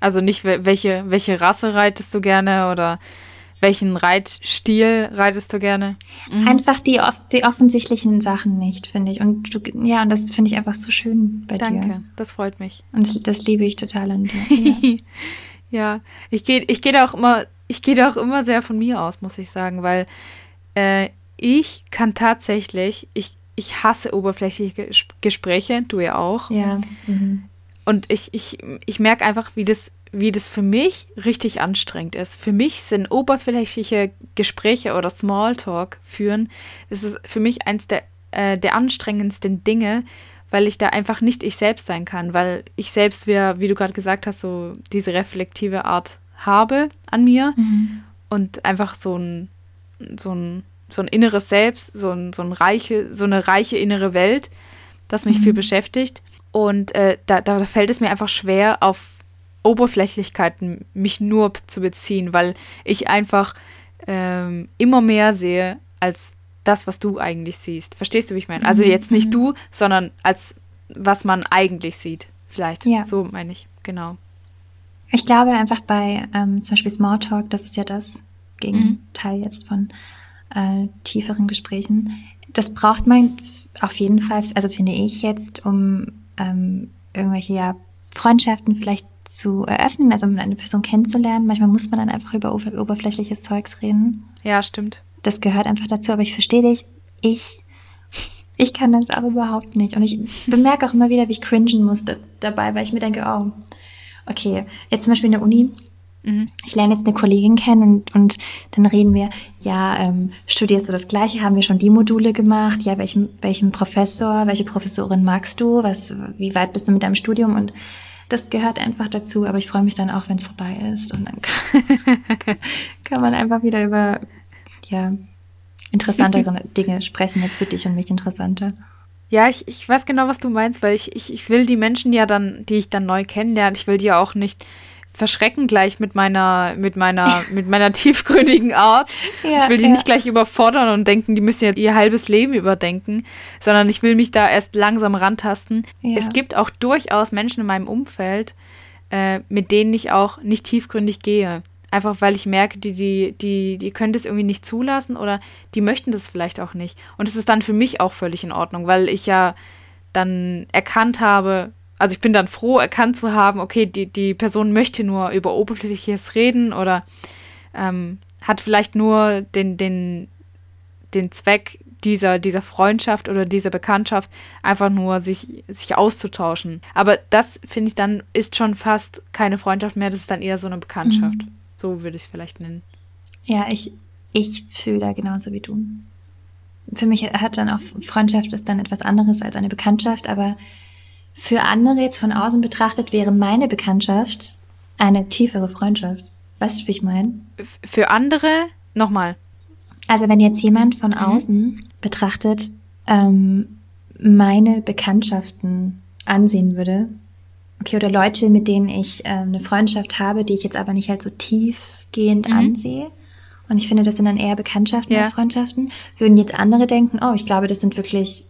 Also nicht, welche, welche Rasse reitest du gerne oder welchen Reitstil reitest du gerne? Mhm. Einfach die, die offensichtlichen Sachen nicht, finde ich. Und du, ja, und das finde ich einfach so schön bei Danke, dir. Danke, das freut mich. Und das liebe ich total an dir. Ja, ja ich gehe ich geh da auch immer, ich gehe da auch immer sehr von mir aus, muss ich sagen, weil äh, ich kann tatsächlich, ich, ich hasse oberflächliche Gespräche, du ja auch. Ja. Mhm. Und ich, ich, ich merke einfach, wie das wie das für mich richtig anstrengend ist. Für mich sind oberflächliche Gespräche oder Smalltalk führen, das ist für mich eins der, äh, der anstrengendsten Dinge, weil ich da einfach nicht ich selbst sein kann, weil ich selbst, wie, wie du gerade gesagt hast, so diese reflektive Art habe an mir mhm. und einfach so ein, so ein, so ein inneres Selbst, so, ein, so, ein reiche, so eine reiche innere Welt, das mich mhm. viel beschäftigt. Und äh, da, da fällt es mir einfach schwer, auf Oberflächlichkeiten mich nur zu beziehen, weil ich einfach ähm, immer mehr sehe als das, was du eigentlich siehst. Verstehst du, wie ich meine? Also mhm. jetzt nicht mhm. du, sondern als was man eigentlich sieht. Vielleicht. Ja. So meine ich, genau. Ich glaube einfach bei ähm, zum Beispiel Smalltalk, das ist ja das Gegenteil mhm. jetzt von äh, tieferen Gesprächen. Das braucht man auf jeden Fall, also finde ich jetzt, um ähm, irgendwelche ja, Freundschaften vielleicht zu eröffnen, also um eine Person kennenzulernen. Manchmal muss man dann einfach über oberflächliches Zeugs reden. Ja, stimmt. Das gehört einfach dazu, aber ich verstehe dich. Ich, ich kann das aber überhaupt nicht. Und ich bemerke auch immer wieder, wie ich cringen musste dabei, weil ich mir denke, oh, okay, jetzt zum Beispiel in der Uni, mhm. ich lerne jetzt eine Kollegin kennen und, und dann reden wir, ja, ähm, studierst du das Gleiche? Haben wir schon die Module gemacht? Ja, welchen, welchen Professor, welche Professorin magst du? Was, wie weit bist du mit deinem Studium? Und das gehört einfach dazu, aber ich freue mich dann auch, wenn es vorbei ist. Und dann kann, kann man einfach wieder über ja, interessantere Dinge sprechen, jetzt für dich und mich interessanter. Ja, ich, ich weiß genau, was du meinst, weil ich, ich, ich will die Menschen ja dann, die ich dann neu kennenlerne, ich will die ja auch nicht verschrecken gleich mit meiner, mit meiner, mit meiner tiefgründigen Art. Ja, ich will die ja. nicht gleich überfordern und denken, die müssen ja ihr halbes Leben überdenken, sondern ich will mich da erst langsam rantasten. Ja. Es gibt auch durchaus Menschen in meinem Umfeld, äh, mit denen ich auch nicht tiefgründig gehe. Einfach weil ich merke, die, die, die, die können das irgendwie nicht zulassen oder die möchten das vielleicht auch nicht. Und es ist dann für mich auch völlig in Ordnung, weil ich ja dann erkannt habe, also ich bin dann froh, erkannt zu haben, okay, die, die Person möchte nur über Oberflächliches reden oder ähm, hat vielleicht nur den, den, den Zweck dieser, dieser Freundschaft oder dieser Bekanntschaft, einfach nur sich, sich auszutauschen. Aber das, finde ich, dann ist schon fast keine Freundschaft mehr, das ist dann eher so eine Bekanntschaft. Mhm. So würde ich es vielleicht nennen. Ja, ich, ich fühle da genauso wie du. Für mich hat dann auch Freundschaft ist dann etwas anderes als eine Bekanntschaft, aber für andere jetzt von außen betrachtet wäre meine Bekanntschaft eine tiefere Freundschaft. Weißt du, wie ich meine? Für andere Nochmal. Also wenn jetzt jemand von mhm. außen betrachtet ähm, meine Bekanntschaften ansehen würde, okay, oder Leute, mit denen ich äh, eine Freundschaft habe, die ich jetzt aber nicht halt so tiefgehend mhm. ansehe, und ich finde, das sind dann eher Bekanntschaften ja. als Freundschaften, würden jetzt andere denken, oh, ich glaube, das sind wirklich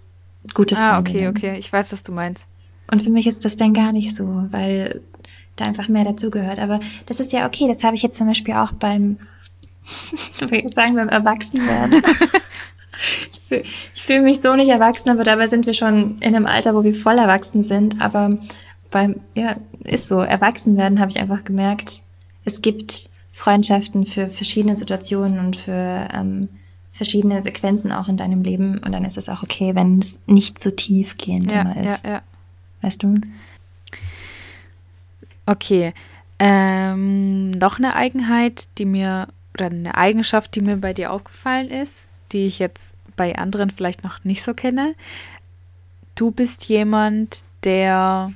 gute Freunde. Ah, okay, okay, ich weiß, was du meinst. Und für mich ist das dann gar nicht so, weil da einfach mehr dazugehört. Aber das ist ja okay, das habe ich jetzt zum Beispiel auch beim, sagen, beim Erwachsenwerden. ich fühle fühl mich so nicht erwachsen, aber dabei sind wir schon in einem Alter, wo wir voll erwachsen sind. Aber beim, ja, ist so, Erwachsenwerden habe ich einfach gemerkt, es gibt Freundschaften für verschiedene Situationen und für ähm, verschiedene Sequenzen auch in deinem Leben. Und dann ist es auch okay, wenn es nicht so tiefgehend ja, immer ist. Ja, ja. Weißt du? Okay. Ähm, noch eine Eigenheit, die mir, oder eine Eigenschaft, die mir bei dir aufgefallen ist, die ich jetzt bei anderen vielleicht noch nicht so kenne. Du bist jemand, der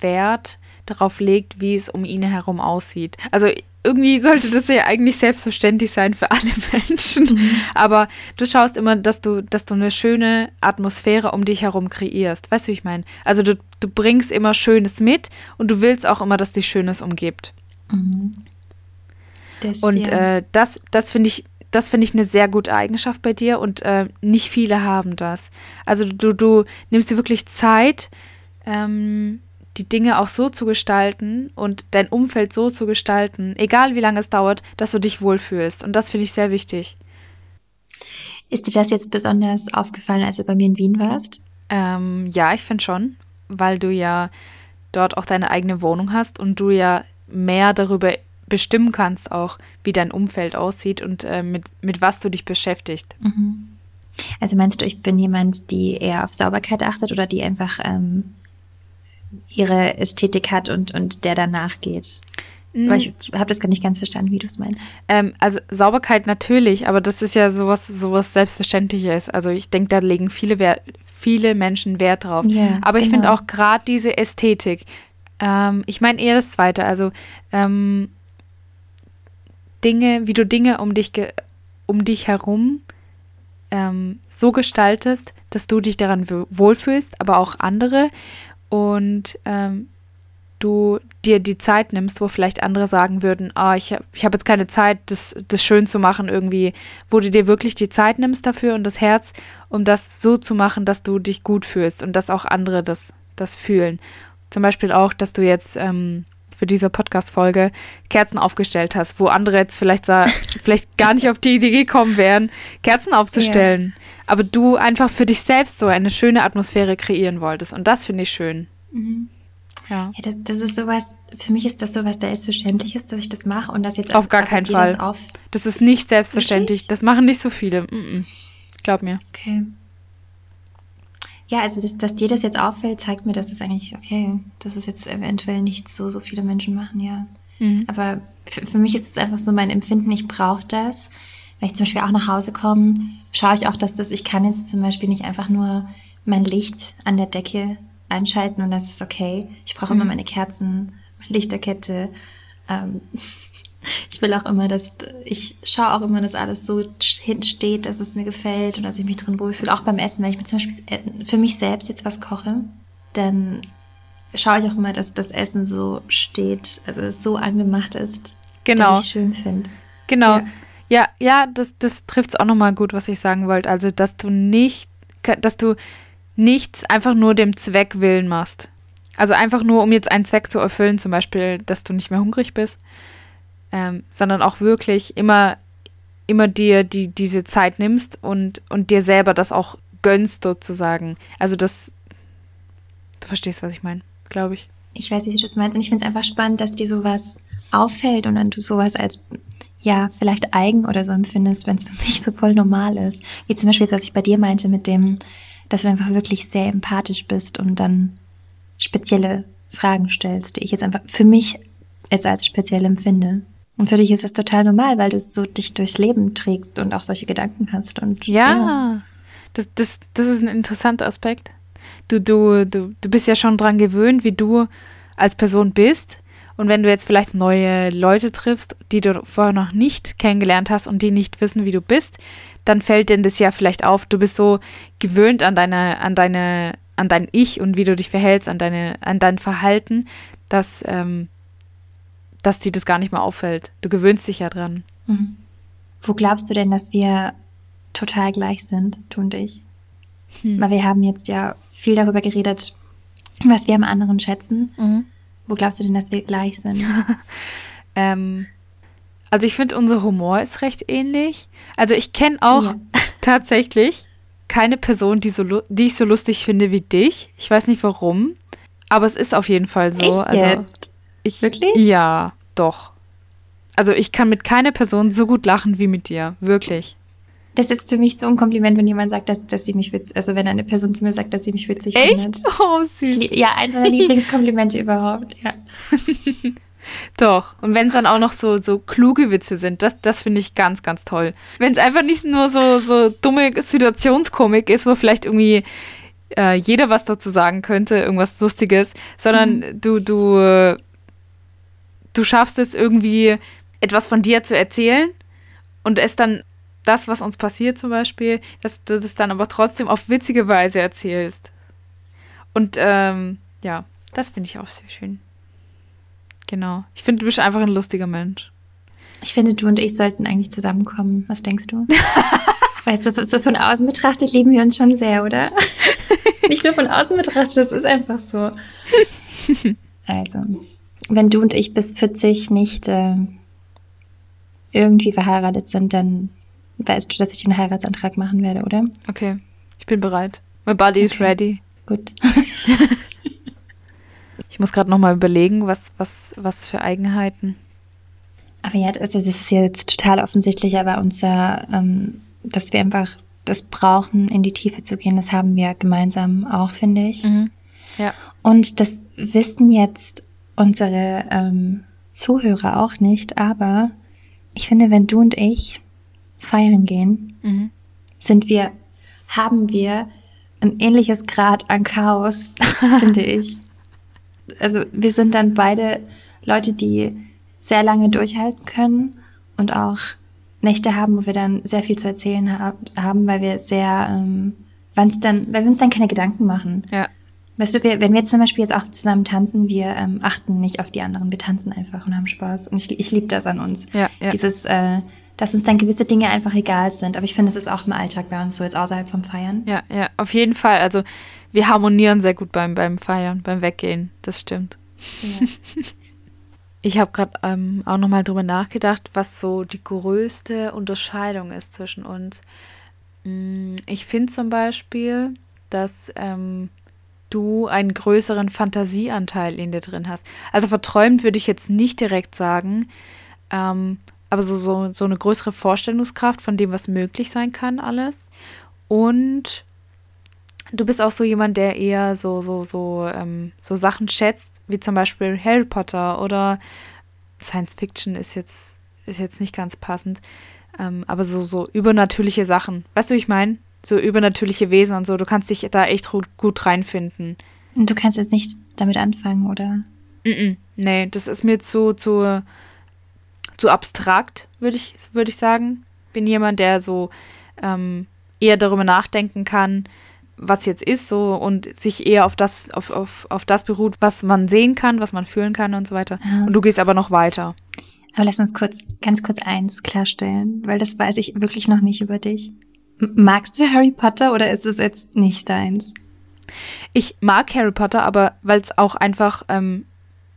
Wert darauf legt, wie es um ihn herum aussieht. Also irgendwie sollte das ja eigentlich selbstverständlich sein für alle Menschen. Mhm. Aber du schaust immer, dass du, dass du eine schöne Atmosphäre um dich herum kreierst. Weißt du, wie ich meine? Also du, du bringst immer Schönes mit und du willst auch immer, dass dich Schönes umgibt. Mhm. Das, und ja. äh, das, das finde ich, das finde ich eine sehr gute Eigenschaft bei dir und äh, nicht viele haben das. Also du, du nimmst dir wirklich Zeit, ähm, die Dinge auch so zu gestalten und dein Umfeld so zu gestalten, egal wie lange es dauert, dass du dich wohlfühlst. Und das finde ich sehr wichtig. Ist dir das jetzt besonders aufgefallen, als du bei mir in Wien warst? Ähm, ja, ich finde schon, weil du ja dort auch deine eigene Wohnung hast und du ja mehr darüber bestimmen kannst, auch wie dein Umfeld aussieht und äh, mit, mit was du dich beschäftigst. Mhm. Also meinst du, ich bin jemand, die eher auf Sauberkeit achtet oder die einfach ähm, ihre Ästhetik hat und, und der danach geht. Mhm. ich habe das gar nicht ganz verstanden, wie du es meinst. Ähm, also Sauberkeit natürlich, aber das ist ja sowas, sowas Selbstverständliches. Also ich denke, da legen viele, Wert, viele Menschen Wert drauf. Ja, aber ich genau. finde auch gerade diese Ästhetik, ähm, ich meine eher das Zweite, also ähm, Dinge, wie du Dinge um dich, um dich herum ähm, so gestaltest, dass du dich daran wohlfühlst, aber auch andere und ähm, du dir die Zeit nimmst, wo vielleicht andere sagen würden, ah, ich habe ich hab jetzt keine Zeit, das, das schön zu machen irgendwie, wo du dir wirklich die Zeit nimmst dafür und das Herz, um das so zu machen, dass du dich gut fühlst und dass auch andere das, das fühlen. Zum Beispiel auch, dass du jetzt ähm, für diese Podcast-Folge Kerzen aufgestellt hast, wo andere jetzt vielleicht, vielleicht gar nicht auf die Idee gekommen wären, Kerzen aufzustellen. Ja aber du einfach für dich selbst so eine schöne Atmosphäre kreieren wolltest. Und das finde ich schön. Mhm. Ja. ja das, das, ist sowas, für mich ist das sowas selbstverständliches, dass ich das mache und das jetzt auf gar keinen Fall. Das, auf das ist nicht selbstverständlich. Wirklich? Das machen nicht so viele. Mm -mm. Glaub mir. Okay. Ja, also dass, dass dir das jetzt auffällt, zeigt mir, dass es eigentlich okay, dass es jetzt eventuell nicht so so viele Menschen machen, ja. Mhm. Aber für, mich ist es einfach so mein Empfinden, ich brauche das wenn ich zum Beispiel auch nach Hause komme, schaue ich auch, dass das, ich kann jetzt zum Beispiel nicht einfach nur mein Licht an der Decke einschalten und das ist okay. Ich brauche mhm. immer meine Kerzen, Lichterkette. Ähm, ich will auch immer, dass ich schaue auch immer, dass alles so hinsteht, dass es mir gefällt und dass ich mich drin wohlfühle. Auch beim Essen, wenn ich mir zum Beispiel äh, für mich selbst jetzt was koche, dann schaue ich auch immer, dass das Essen so steht, also es so angemacht ist, genau. dass ich es schön finde. Genau. Ja. Ja, ja, das, das trifft es auch nochmal gut, was ich sagen wollte. Also, dass du nicht, dass du nichts einfach nur dem Zweck willen machst. Also einfach nur, um jetzt einen Zweck zu erfüllen, zum Beispiel, dass du nicht mehr hungrig bist, ähm, sondern auch wirklich immer, immer dir die, diese Zeit nimmst und, und dir selber das auch gönnst sozusagen. Also das, du verstehst, was ich meine, glaube ich. Ich weiß nicht, wie du meinst und ich finde es einfach spannend, dass dir sowas auffällt und dann du sowas als ja, vielleicht eigen oder so empfindest, wenn es für mich so voll normal ist. Wie zum Beispiel, was ich bei dir meinte mit dem, dass du einfach wirklich sehr empathisch bist und dann spezielle Fragen stellst, die ich jetzt einfach für mich jetzt als speziell empfinde. Und für dich ist das total normal, weil du so dich durchs Leben trägst und auch solche Gedanken hast. Und, ja, ja. Das, das, das ist ein interessanter Aspekt. Du, du, du, du bist ja schon dran gewöhnt, wie du als Person bist Und wenn du jetzt vielleicht neue Leute triffst, die du vorher noch nicht kennengelernt hast und die nicht wissen, wie du bist, dann fällt denen das ja vielleicht auf. Du bist so gewöhnt an deine, an deine, an dein Ich und wie du dich verhältst, an deine, an dein Verhalten, dass, ähm, dass dir das gar nicht mehr auffällt. Du gewöhnst dich ja dran. Mhm. Wo glaubst du denn, dass wir total gleich sind, du und ich? Hm. Weil wir haben jetzt ja viel darüber geredet, was wir am anderen schätzen. Mhm. Wo glaubst du denn, dass wir gleich sind? ähm, also ich finde, unser Humor ist recht ähnlich. Also ich kenne auch ja. tatsächlich keine Person, die, so, die ich so lustig finde wie dich. Ich weiß nicht warum, aber es ist auf jeden Fall so. Echt also jetzt? Ich, Wirklich? Ja, doch. Also ich kann mit keiner Person so gut lachen wie mit dir. Wirklich. Das ist für mich so ein Kompliment, wenn jemand sagt, dass, dass sie mich witzig, also wenn eine Person zu mir sagt, dass sie mich witzig Echt? findet. Oh, süß. ja, eins meiner Lieblingskomplimente überhaupt, ja. Doch. Und wenn es dann auch noch so, so kluge Witze sind, das, das finde ich ganz, ganz toll. Wenn es einfach nicht nur so, so dumme Situationskomik ist, wo vielleicht irgendwie äh, jeder was dazu sagen könnte, irgendwas Lustiges, sondern mhm. du, du, du schaffst es irgendwie, etwas von dir zu erzählen und es dann das, was uns passiert zum Beispiel, dass du das dann aber trotzdem auf witzige Weise erzählst. Und ähm, ja, das finde ich auch sehr schön. Genau. Ich finde, du bist einfach ein lustiger Mensch. Ich finde, du und ich sollten eigentlich zusammenkommen. Was denkst du? Weil so, so, von außen betrachtet lieben wir uns schon sehr, oder? Nicht nur von außen betrachtet, das ist einfach so. Also, wenn du und ich bis 40 nicht äh, irgendwie verheiratet sind, dann weißt du, dass ich den Heiratsantrag machen werde, oder? Okay, ich bin bereit. My body okay. is ready. Gut. ich muss gerade nochmal überlegen, was, was, was für Eigenheiten. Aber ja, also das ist jetzt total offensichtlich, aber unser, ähm, dass wir einfach das brauchen, in die Tiefe zu gehen, das haben wir gemeinsam auch, finde ich. Mhm. Ja. Und das wissen jetzt unsere ähm, Zuhörer auch nicht, aber ich finde, wenn du und ich feiern gehen, mhm. sind wir, haben wir ein ähnliches Grad an Chaos, finde ich. Also wir sind dann beide Leute, die sehr lange durchhalten können und auch Nächte haben, wo wir dann sehr viel zu erzählen haben, weil wir sehr, ähm, dann, weil wir uns dann keine Gedanken machen. Ja. Weißt du, wir, wenn wir jetzt zum Beispiel jetzt auch zusammen tanzen, wir ähm, achten nicht auf die anderen, wir tanzen einfach und haben Spaß. Und ich, ich liebe das an uns. Ja, ja. Dieses, äh, dass uns dann gewisse Dinge einfach egal sind. Aber ich finde, es ist auch im Alltag bei uns so, jetzt außerhalb vom Feiern. Ja, ja, auf jeden Fall. Also wir harmonieren sehr gut beim, beim Feiern, beim Weggehen. Das stimmt. Ja. Ich habe gerade ähm, auch nochmal drüber nachgedacht, was so die größte Unterscheidung ist zwischen uns. Mm, ich finde zum Beispiel, dass ähm, du einen größeren Fantasieanteil in dir drin hast. Also verträumt würde ich jetzt nicht direkt sagen, ähm, aber so, so, so eine größere Vorstellungskraft von dem, was möglich sein kann, alles. Und du bist auch so jemand, der eher so, so, so, ähm, so Sachen schätzt, wie zum Beispiel Harry Potter oder Science Fiction ist jetzt, ist jetzt nicht ganz passend. Ähm, aber so, so übernatürliche Sachen. Weißt du, wie ich meine? So übernatürliche Wesen und so. Du kannst dich da echt gut reinfinden. Und du kannst jetzt nicht damit anfangen, oder? Mm, -mm nee, das ist mir zu, zu, zu abstrakt, würde ich, würd ich sagen. Bin jemand, der so ähm, eher darüber nachdenken kann, was jetzt ist, so und sich eher auf das, auf, auf, auf das beruht, was man sehen kann, was man fühlen kann und so weiter. Ja. Und du gehst aber noch weiter. Aber lass uns kurz, ganz kurz eins klarstellen, weil das weiß ich wirklich noch nicht über dich. Magst du Harry Potter oder ist es jetzt nicht deins? Ich mag Harry Potter, aber weil es auch einfach ähm,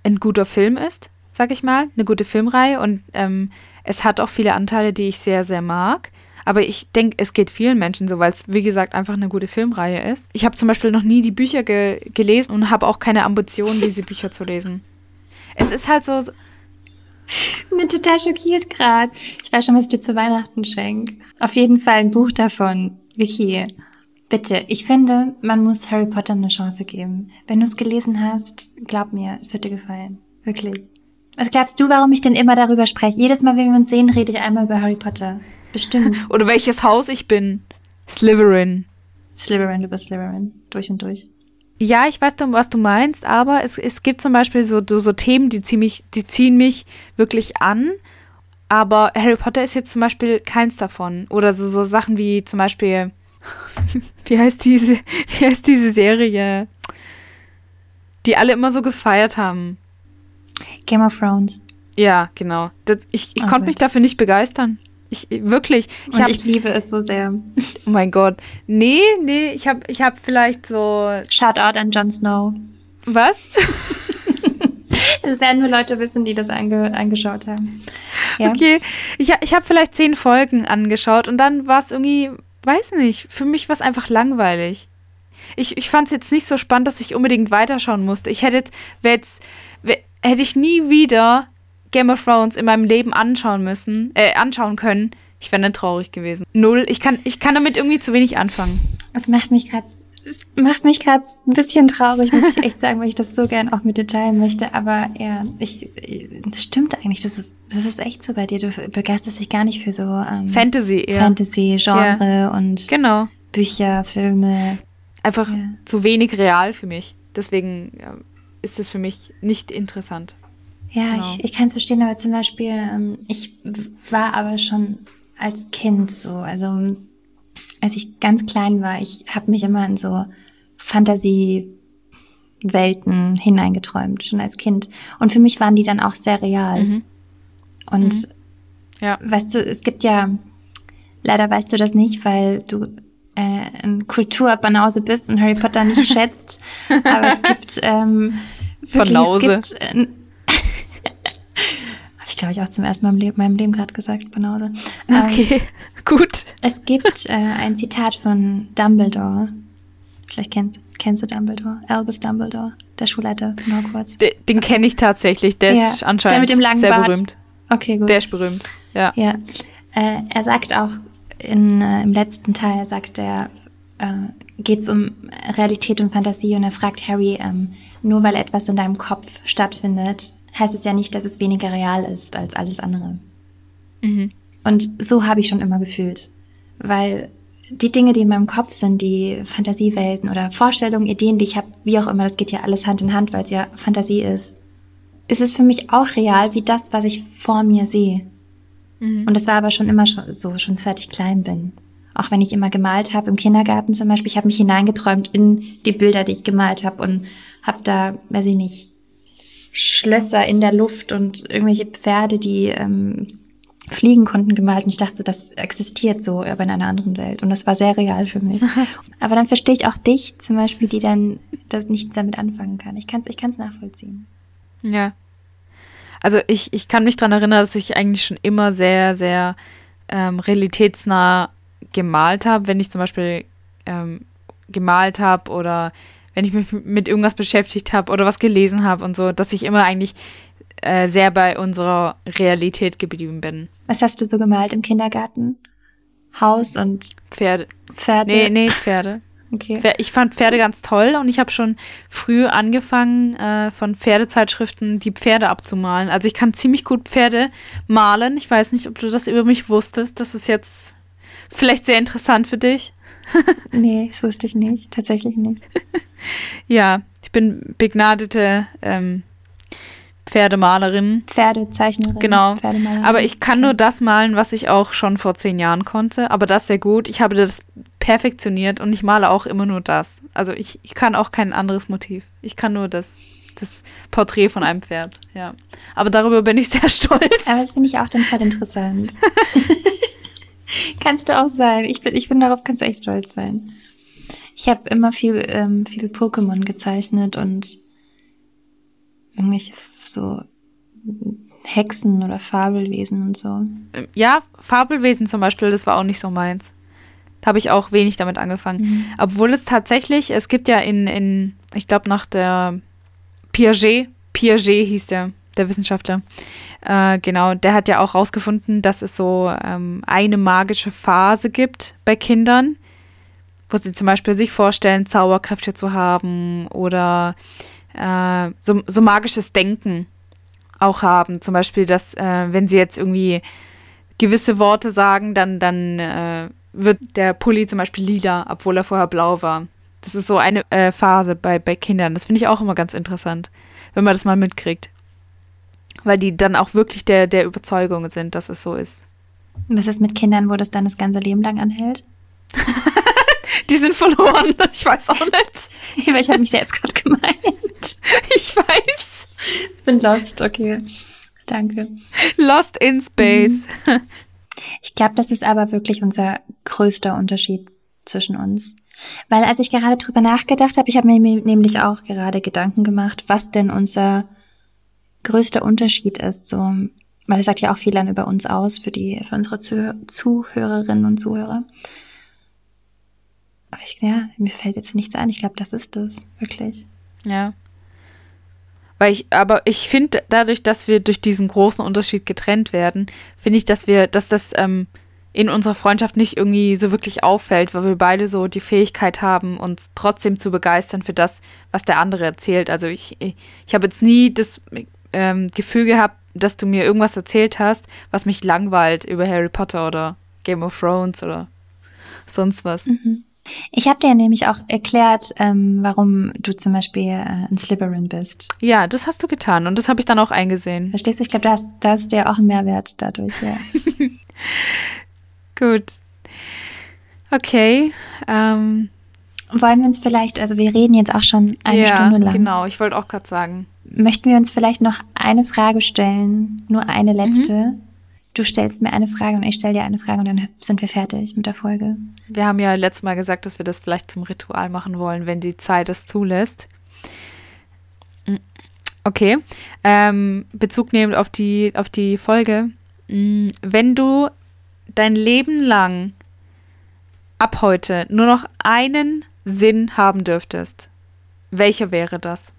ein guter Film ist sag ich mal, eine gute Filmreihe und ähm, es hat auch viele Anteile, die ich sehr, sehr mag. Aber ich denke, es geht vielen Menschen so, weil es, wie gesagt, einfach eine gute Filmreihe ist. Ich habe zum Beispiel noch nie die Bücher ge gelesen und habe auch keine Ambition, diese Bücher zu lesen. Es ist halt so. Ich bin total schockiert gerade. Ich weiß schon, was ich dir zu Weihnachten schenke. Auf jeden Fall ein Buch davon. Vicky, bitte. Ich finde, man muss Harry Potter eine Chance geben. Wenn du es gelesen hast, glaub mir, es wird dir gefallen. Wirklich. Was glaubst du, warum ich denn immer darüber spreche? Jedes Mal, wenn wir uns sehen, rede ich einmal über Harry Potter. Bestimmt. Oder welches Haus ich bin. Slytherin. Slytherin, du bist Slytherin. Durch und durch. Ja, ich weiß, was du meinst, aber es, es gibt zum Beispiel so, so, so Themen, die, ziemlich, die ziehen mich wirklich an. Aber Harry Potter ist jetzt zum Beispiel keins davon. Oder so, so Sachen wie zum Beispiel, wie heißt diese, wie heißt diese Serie, die alle immer so gefeiert haben? Game of Thrones. Ja, genau. Ich ich oh konnte mich dafür nicht begeistern. Ich wirklich. Ich Und hab, ich liebe es so sehr. Oh mein Gott. Nee, nee, ich habe ich hab vielleicht so. Shoutout an Jon Snow. Was? Es werden nur Leute wissen, die das ange angeschaut haben. Ja. Okay, ich, ich habe vielleicht zehn Folgen angeschaut und dann war es irgendwie, weiß nicht, für mich war es einfach langweilig. Ich, ich fand es jetzt nicht so spannend, dass ich unbedingt weiterschauen musste. Ich hätte jetzt, hätte ich nie wieder Game of Thrones in meinem Leben anschauen müssen, äh, anschauen können, ich wäre dann traurig gewesen. Null. Ich kann, ich kann damit irgendwie zu wenig anfangen. Das macht mich gerade es macht mich gerade ein bisschen traurig, muss ich echt sagen, weil ich das so gern auch mit dir teilen möchte. Aber ja, ich, das stimmt eigentlich. Das ist, das ist echt so bei dir. Du begeisterst dich gar nicht für so ähm, Fantasy, ja. Fantasy, Genre ja. und genau. Bücher, Filme. Einfach ja. zu wenig real für mich. Deswegen ist es für mich nicht interessant. Ja, genau. ich, ich kann es verstehen, aber zum Beispiel, ähm, ich war aber schon als Kind so, also als ich ganz klein war, ich habe mich immer in so Fantasiewelten hineingeträumt, schon als Kind. Und für mich waren die dann auch sehr real. Mhm. Und mhm. Ja. weißt du, es gibt ja, leider weißt du das nicht, weil du äh, ein Kulturbanause bist und Harry Potter nicht schätzt. Aber es gibt ähm, wirklich, Banause. Es gibt, äh, ich glaube ich auch zum ersten Mal in meinem Leben gerade gesagt, Banause. Okay, ähm, gut. Es gibt äh, ein Zitat von Dumbledore. Vielleicht kennst, kennst du Dumbledore, Albus Dumbledore, der Schulleiter von Hogwarts. Den, den kenne ich tatsächlich, der ja, ist anscheinend der mit dem langen sehr Bart. berühmt. Okay, gut. Der ist berühmt, ja. Ja, äh, er sagt auch in, äh, im letzten Teil, sagt er, äh, geht es um Realität und Fantasie und er fragt Harry, ähm, nur weil etwas in deinem Kopf stattfindet, heißt es ja nicht, dass es weniger real ist als alles andere. Mhm. Und so habe ich schon immer gefühlt. Weil die Dinge, die in meinem Kopf sind, die Fantasiewelten oder Vorstellungen, Ideen, die ich habe, wie auch immer, das geht ja alles Hand in Hand, weil es ja Fantasie ist, ist es für mich auch real wie das, was ich vor mir sehe. Mhm. Und das war aber schon immer so, schon seit ich klein bin. Auch wenn ich immer gemalt habe, im Kindergarten zum Beispiel, ich habe mich hineingeträumt in die Bilder, die ich gemalt habe und habe da, weiß ich nicht, Schlösser in der Luft und irgendwelche Pferde, die ähm, fliegen konnten, gemalt. Und ich dachte so, das existiert so, aber in einer anderen Welt. Und das war sehr real für mich. aber dann verstehe ich auch dich zum Beispiel, die dann das nichts damit anfangen kann. Ich kann es ich kann's nachvollziehen. Ja. Also ich, ich kann mich daran erinnern, dass ich eigentlich schon immer sehr, sehr ähm, realitätsnah gemalt habe. Wenn ich zum Beispiel ähm, gemalt habe oder wenn ich mich mit irgendwas beschäftigt habe oder was gelesen habe und so, dass ich immer eigentlich äh, sehr bei unserer Realität geblieben bin. Was hast du so gemalt im Kindergarten? Haus und Pferde. Pferde? Nee, nee, Pferde. Okay. Ich fand Pferde ganz toll und ich habe schon früh angefangen, äh, von Pferdezeitschriften die Pferde abzumalen. Also ich kann ziemlich gut Pferde malen. Ich weiß nicht, ob du das über mich wusstest. Das ist jetzt vielleicht sehr interessant für dich. nee, das wusste ich nicht. Tatsächlich nicht. ja, ich bin begnadete ähm, Pferdemalerin. Pferdezeichnerin. Genau. Aber ich kann okay. nur das malen, was ich auch schon vor zehn Jahren konnte. Aber das sehr gut. Ich habe das perfektioniert und ich male auch immer nur das. Also ich, ich kann auch kein anderes Motiv. Ich kann nur das, das Porträt von einem Pferd. Ja. Aber darüber bin ich sehr stolz. Aber das finde ich auch dann voll interessant. kannst du auch sein. Ich bin, ich bin darauf kannst du echt stolz sein. Ich habe immer viel, ähm, viel Pokémon gezeichnet und irgendwelche so Hexen oder Fabelwesen und so. Ja, Fabelwesen zum Beispiel, das war auch nicht so meins. Da habe ich auch wenig damit angefangen. Mhm. Obwohl es tatsächlich, es gibt ja in, in ich glaube nach der Piaget, Piaget hieß der, der Wissenschaftler, äh, genau, der hat ja auch rausgefunden, dass es so ähm, eine magische Phase gibt bei Kindern, wo sie zum Beispiel sich vorstellen, Zauberkräfte zu haben oder äh, so, so magisches Denken auch haben. Zum Beispiel, dass äh, wenn sie jetzt irgendwie gewisse Worte sagen, dann, dann äh, wird der Pulli zum Beispiel lila, obwohl er vorher blau war. Das ist so eine äh, Phase bei, bei Kindern. Das finde ich auch immer ganz interessant, wenn man das mal mitkriegt. Weil die dann auch wirklich der, der Überzeugung sind, dass es so ist. Was ist mit Kindern, wo das dann das ganze Leben lang anhält? die sind verloren. Ich weiß auch nicht. ich habe mich selbst gerade gemeint. Ich weiß. Bin lost, okay. Danke. Lost in Space. Mhm. Ich glaube, das ist aber wirklich unser größter Unterschied zwischen uns. Weil als ich gerade drüber nachgedacht habe, ich habe mir nämlich auch gerade Gedanken gemacht, was denn unser größter Unterschied ist. So, weil es sagt ja auch viel dann über uns aus, für die, für unsere Zuh Zuhörerinnen und Zuhörer. Aber ich, ja, mir fällt jetzt nichts ein. Ich glaube, das ist es, wirklich. Ja. Weil ich, aber ich finde, dadurch, dass wir durch diesen großen Unterschied getrennt werden, finde ich, dass wir, dass das ähm, in unserer Freundschaft nicht irgendwie so wirklich auffällt, weil wir beide so die Fähigkeit haben, uns trotzdem zu begeistern für das, was der andere erzählt. Also ich, ich, ich habe jetzt nie das ähm, Gefühl gehabt, dass du mir irgendwas erzählt hast, was mich langweilt über Harry Potter oder Game of Thrones oder sonst was. Mhm. Ich habe dir nämlich auch erklärt, ähm, warum du zum Beispiel äh, ein Slytherin bist. Ja, das hast du getan und das habe ich dann auch eingesehen. Verstehst du? Ich glaube, da hast, da hast du ja auch einen Mehrwert dadurch, ja. Gut. Okay. Ähm. Wollen wir uns vielleicht, also wir reden jetzt auch schon eine ja, Stunde lang. Genau, ich wollte auch gerade sagen. Möchten wir uns vielleicht noch eine Frage stellen? Nur eine letzte. Mhm. Du stellst mir eine Frage und ich stelle dir eine Frage und dann sind wir fertig mit der Folge. Wir haben ja letztes Mal gesagt, dass wir das vielleicht zum Ritual machen wollen, wenn die Zeit es zulässt. Mm, okay. Ähm, Bezug nehmend auf die, auf die Folge. Mm, wenn du dein Leben lang ab heute nur noch einen Sinn haben dürftest, welcher wäre das?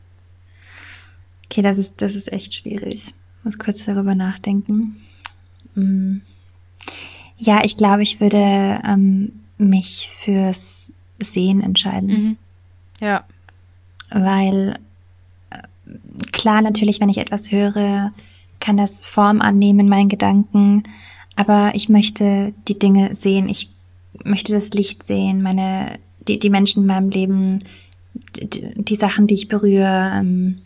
Okay, das ist, das ist echt schwierig. Ich muss kurz darüber nachdenken. Mm. Ja, ich glaube, ich würde ähm, mich fürs Sehen entscheiden. Mhm. Ja. Weil äh, klar, natürlich, wenn ich etwas höre, kann das Form annehmen, meinen Gedanken, aber ich möchte die Dinge sehen. Ich möchte das Licht sehen, meine, die, die Menschen in meinem Leben, die, die Sachen, die ich berühre, ähm,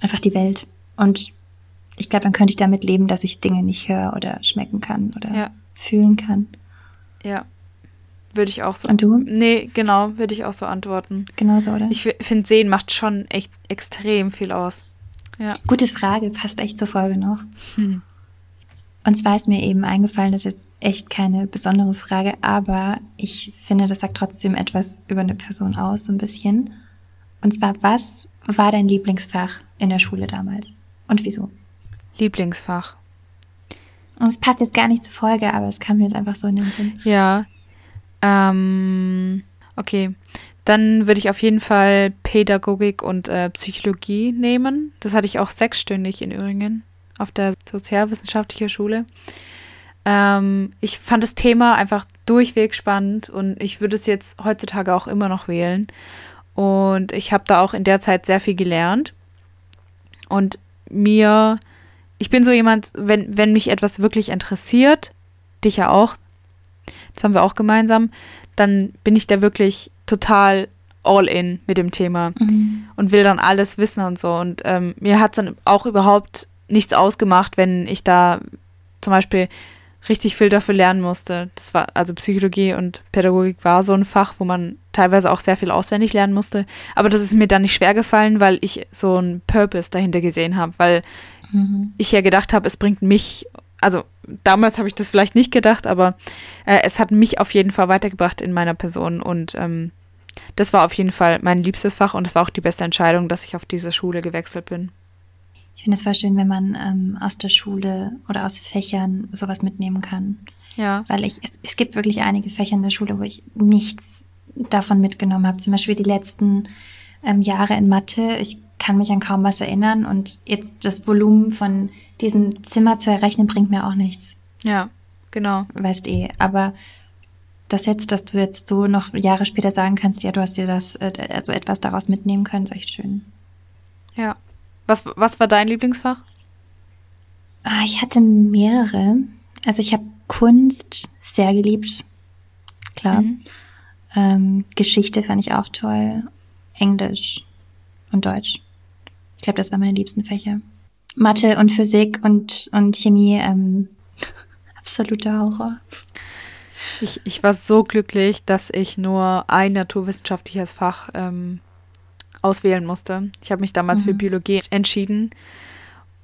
einfach die Welt. Und ich glaube, dann könnte ich damit leben, dass ich Dinge nicht höre oder schmecken kann oder ja. fühlen kann. Ja. Würde ich auch so. Und du? Nee, genau, würde ich auch so antworten. Genau so, oder? Ich finde, Sehen macht schon echt extrem viel aus. Ja. Gute Frage, passt echt zur Folge noch. Hm. Und zwar ist mir eben eingefallen, das ist jetzt echt keine besondere Frage, aber ich finde, das sagt trotzdem etwas über eine Person aus, so ein bisschen. Und zwar, was war dein Lieblingsfach in der Schule damals? Und wieso? Lieblingsfach. Und es passt jetzt gar nicht zur Folge, aber es kam mir jetzt einfach so in den Sinn. Ja. Ähm, okay. Dann würde ich auf jeden Fall Pädagogik und äh, Psychologie nehmen. Das hatte ich auch sechsstündig in Üringen auf der Sozialwissenschaftlichen Schule. Ähm, ich fand das Thema einfach durchweg spannend und ich würde es jetzt heutzutage auch immer noch wählen. Und ich habe da auch in der Zeit sehr viel gelernt. Und mir ich bin so jemand, wenn, wenn mich etwas wirklich interessiert, dich ja auch, das haben wir auch gemeinsam, dann bin ich da wirklich total all in mit dem Thema mhm. und will dann alles wissen und so. Und ähm, mir hat dann auch überhaupt nichts ausgemacht, wenn ich da zum Beispiel richtig viel dafür lernen musste. Das war, also Psychologie und Pädagogik war so ein Fach, wo man teilweise auch sehr viel auswendig lernen musste. Aber das ist mir dann nicht schwer gefallen, weil ich so einen Purpose dahinter gesehen habe, weil mhm. ich ja gedacht habe, es bringt mich, also damals habe ich das vielleicht nicht gedacht, aber äh, es hat mich auf jeden Fall weitergebracht in meiner Person und ähm, das war auf jeden Fall mein liebstes Fach und es war auch die beste Entscheidung, dass ich auf diese Schule gewechselt bin. Ich finde es voll schön, wenn man ähm, aus der Schule oder aus Fächern sowas mitnehmen kann. Ja. Weil ich, es, es gibt wirklich einige Fächer in der Schule, wo ich nichts davon mitgenommen habe. Zum Beispiel die letzten ähm, Jahre in Mathe. Ich kann mich an kaum was erinnern und jetzt das Volumen von diesem Zimmer zu errechnen, bringt mir auch nichts. Ja, genau. Weißt eh. Aber das jetzt, dass du jetzt so noch Jahre später sagen kannst, ja, du hast dir das, äh, also etwas daraus mitnehmen können, ist echt schön. Ja. Was, was war dein Lieblingsfach? Ah, ich hatte mehrere. Also ich habe Kunst sehr geliebt. Klar. Mhm. Ähm, Geschichte fand ich auch toll. Englisch und Deutsch. Ich glaube, das waren meine liebsten Fächer. Mathe und Physik und, und Chemie, ähm, absoluter Horror. Ich, ich war so glücklich, dass ich nur ein naturwissenschaftliches Fach ähm, auswählen musste. Ich habe mich damals mhm. für Biologie entschieden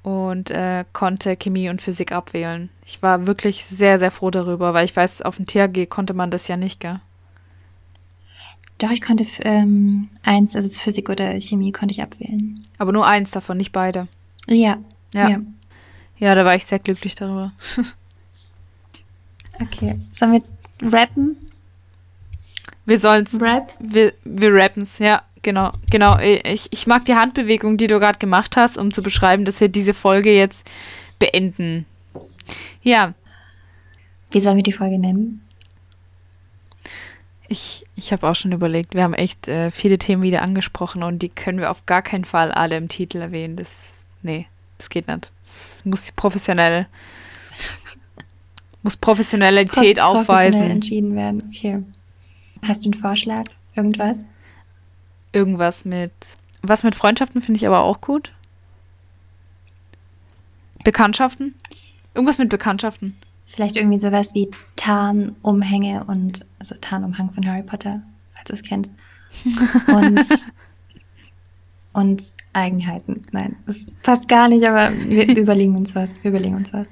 und äh, konnte Chemie und Physik abwählen. Ich war wirklich sehr, sehr froh darüber, weil ich weiß, auf dem THG konnte man das ja nicht, gell? Doch, ich konnte ähm, eins, also Physik oder Chemie, konnte ich abwählen. Aber nur eins davon, nicht beide. Ja. Ja, ja. ja da war ich sehr glücklich darüber. okay. Sollen wir jetzt rappen? Wir sollen es. Rap? Wir, wir rappen es, ja. Genau, genau. Ich, ich mag die Handbewegung, die du gerade gemacht hast, um zu beschreiben, dass wir diese Folge jetzt beenden. Ja. Wie sollen wir die Folge nennen? Ich, ich habe auch schon überlegt, wir haben echt äh, viele Themen wieder angesprochen und die können wir auf gar keinen Fall alle im Titel erwähnen. Das, nee, das geht nicht. Das muss professionell, muss Professionalität Pro aufweisen. Professionell entschieden werden, okay. Hast du einen Vorschlag? Irgendwas? Irgendwas mit, was mit Freundschaften finde ich aber auch gut. Bekanntschaften? Irgendwas mit Bekanntschaften. Vielleicht irgendwie sowas wie Tarnumhänge und, also Tarnumhang von Harry Potter, falls du es kennst. Und, und Eigenheiten. Nein, das passt gar nicht, aber wir, überlegen uns was. Wir überlegen uns was.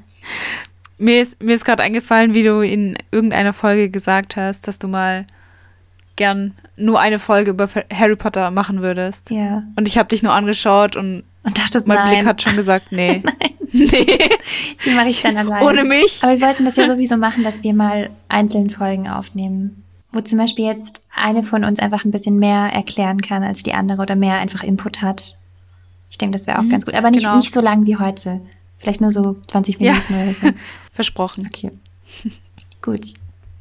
Mir ist, mir ist gerade eingefallen, wie du in irgendeiner Folge gesagt hast, dass du mal gern nur eine Folge über Harry Potter machen würdest. Ja. Und ich habe dich nur angeschaut und, und dachtest, mein nein. Blick hat schon gesagt, nee. nein. Nee. Die mache ich dann alleine. Ohne mich. Aber wir wollten das ja sowieso machen, dass wir mal einzelne Folgen aufnehmen. Wo zum Beispiel jetzt eine von uns einfach ein bisschen mehr erklären kann als die andere oder mehr einfach Input hat. Ich denke, das wäre auch mhm, ganz gut. Aber nicht, genau. nicht so lang wie heute. Vielleicht nur so 20 Minuten ja. oder so. Versprochen. Okay. gut.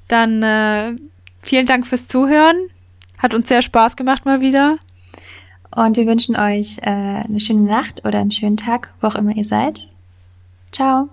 Dann äh, vielen Dank fürs Zuhören. Hat uns sehr Spaß gemacht mal wieder. Und wir wünschen euch äh, eine schöne Nacht oder einen schönen Tag, wo auch immer ihr seid. Ciao.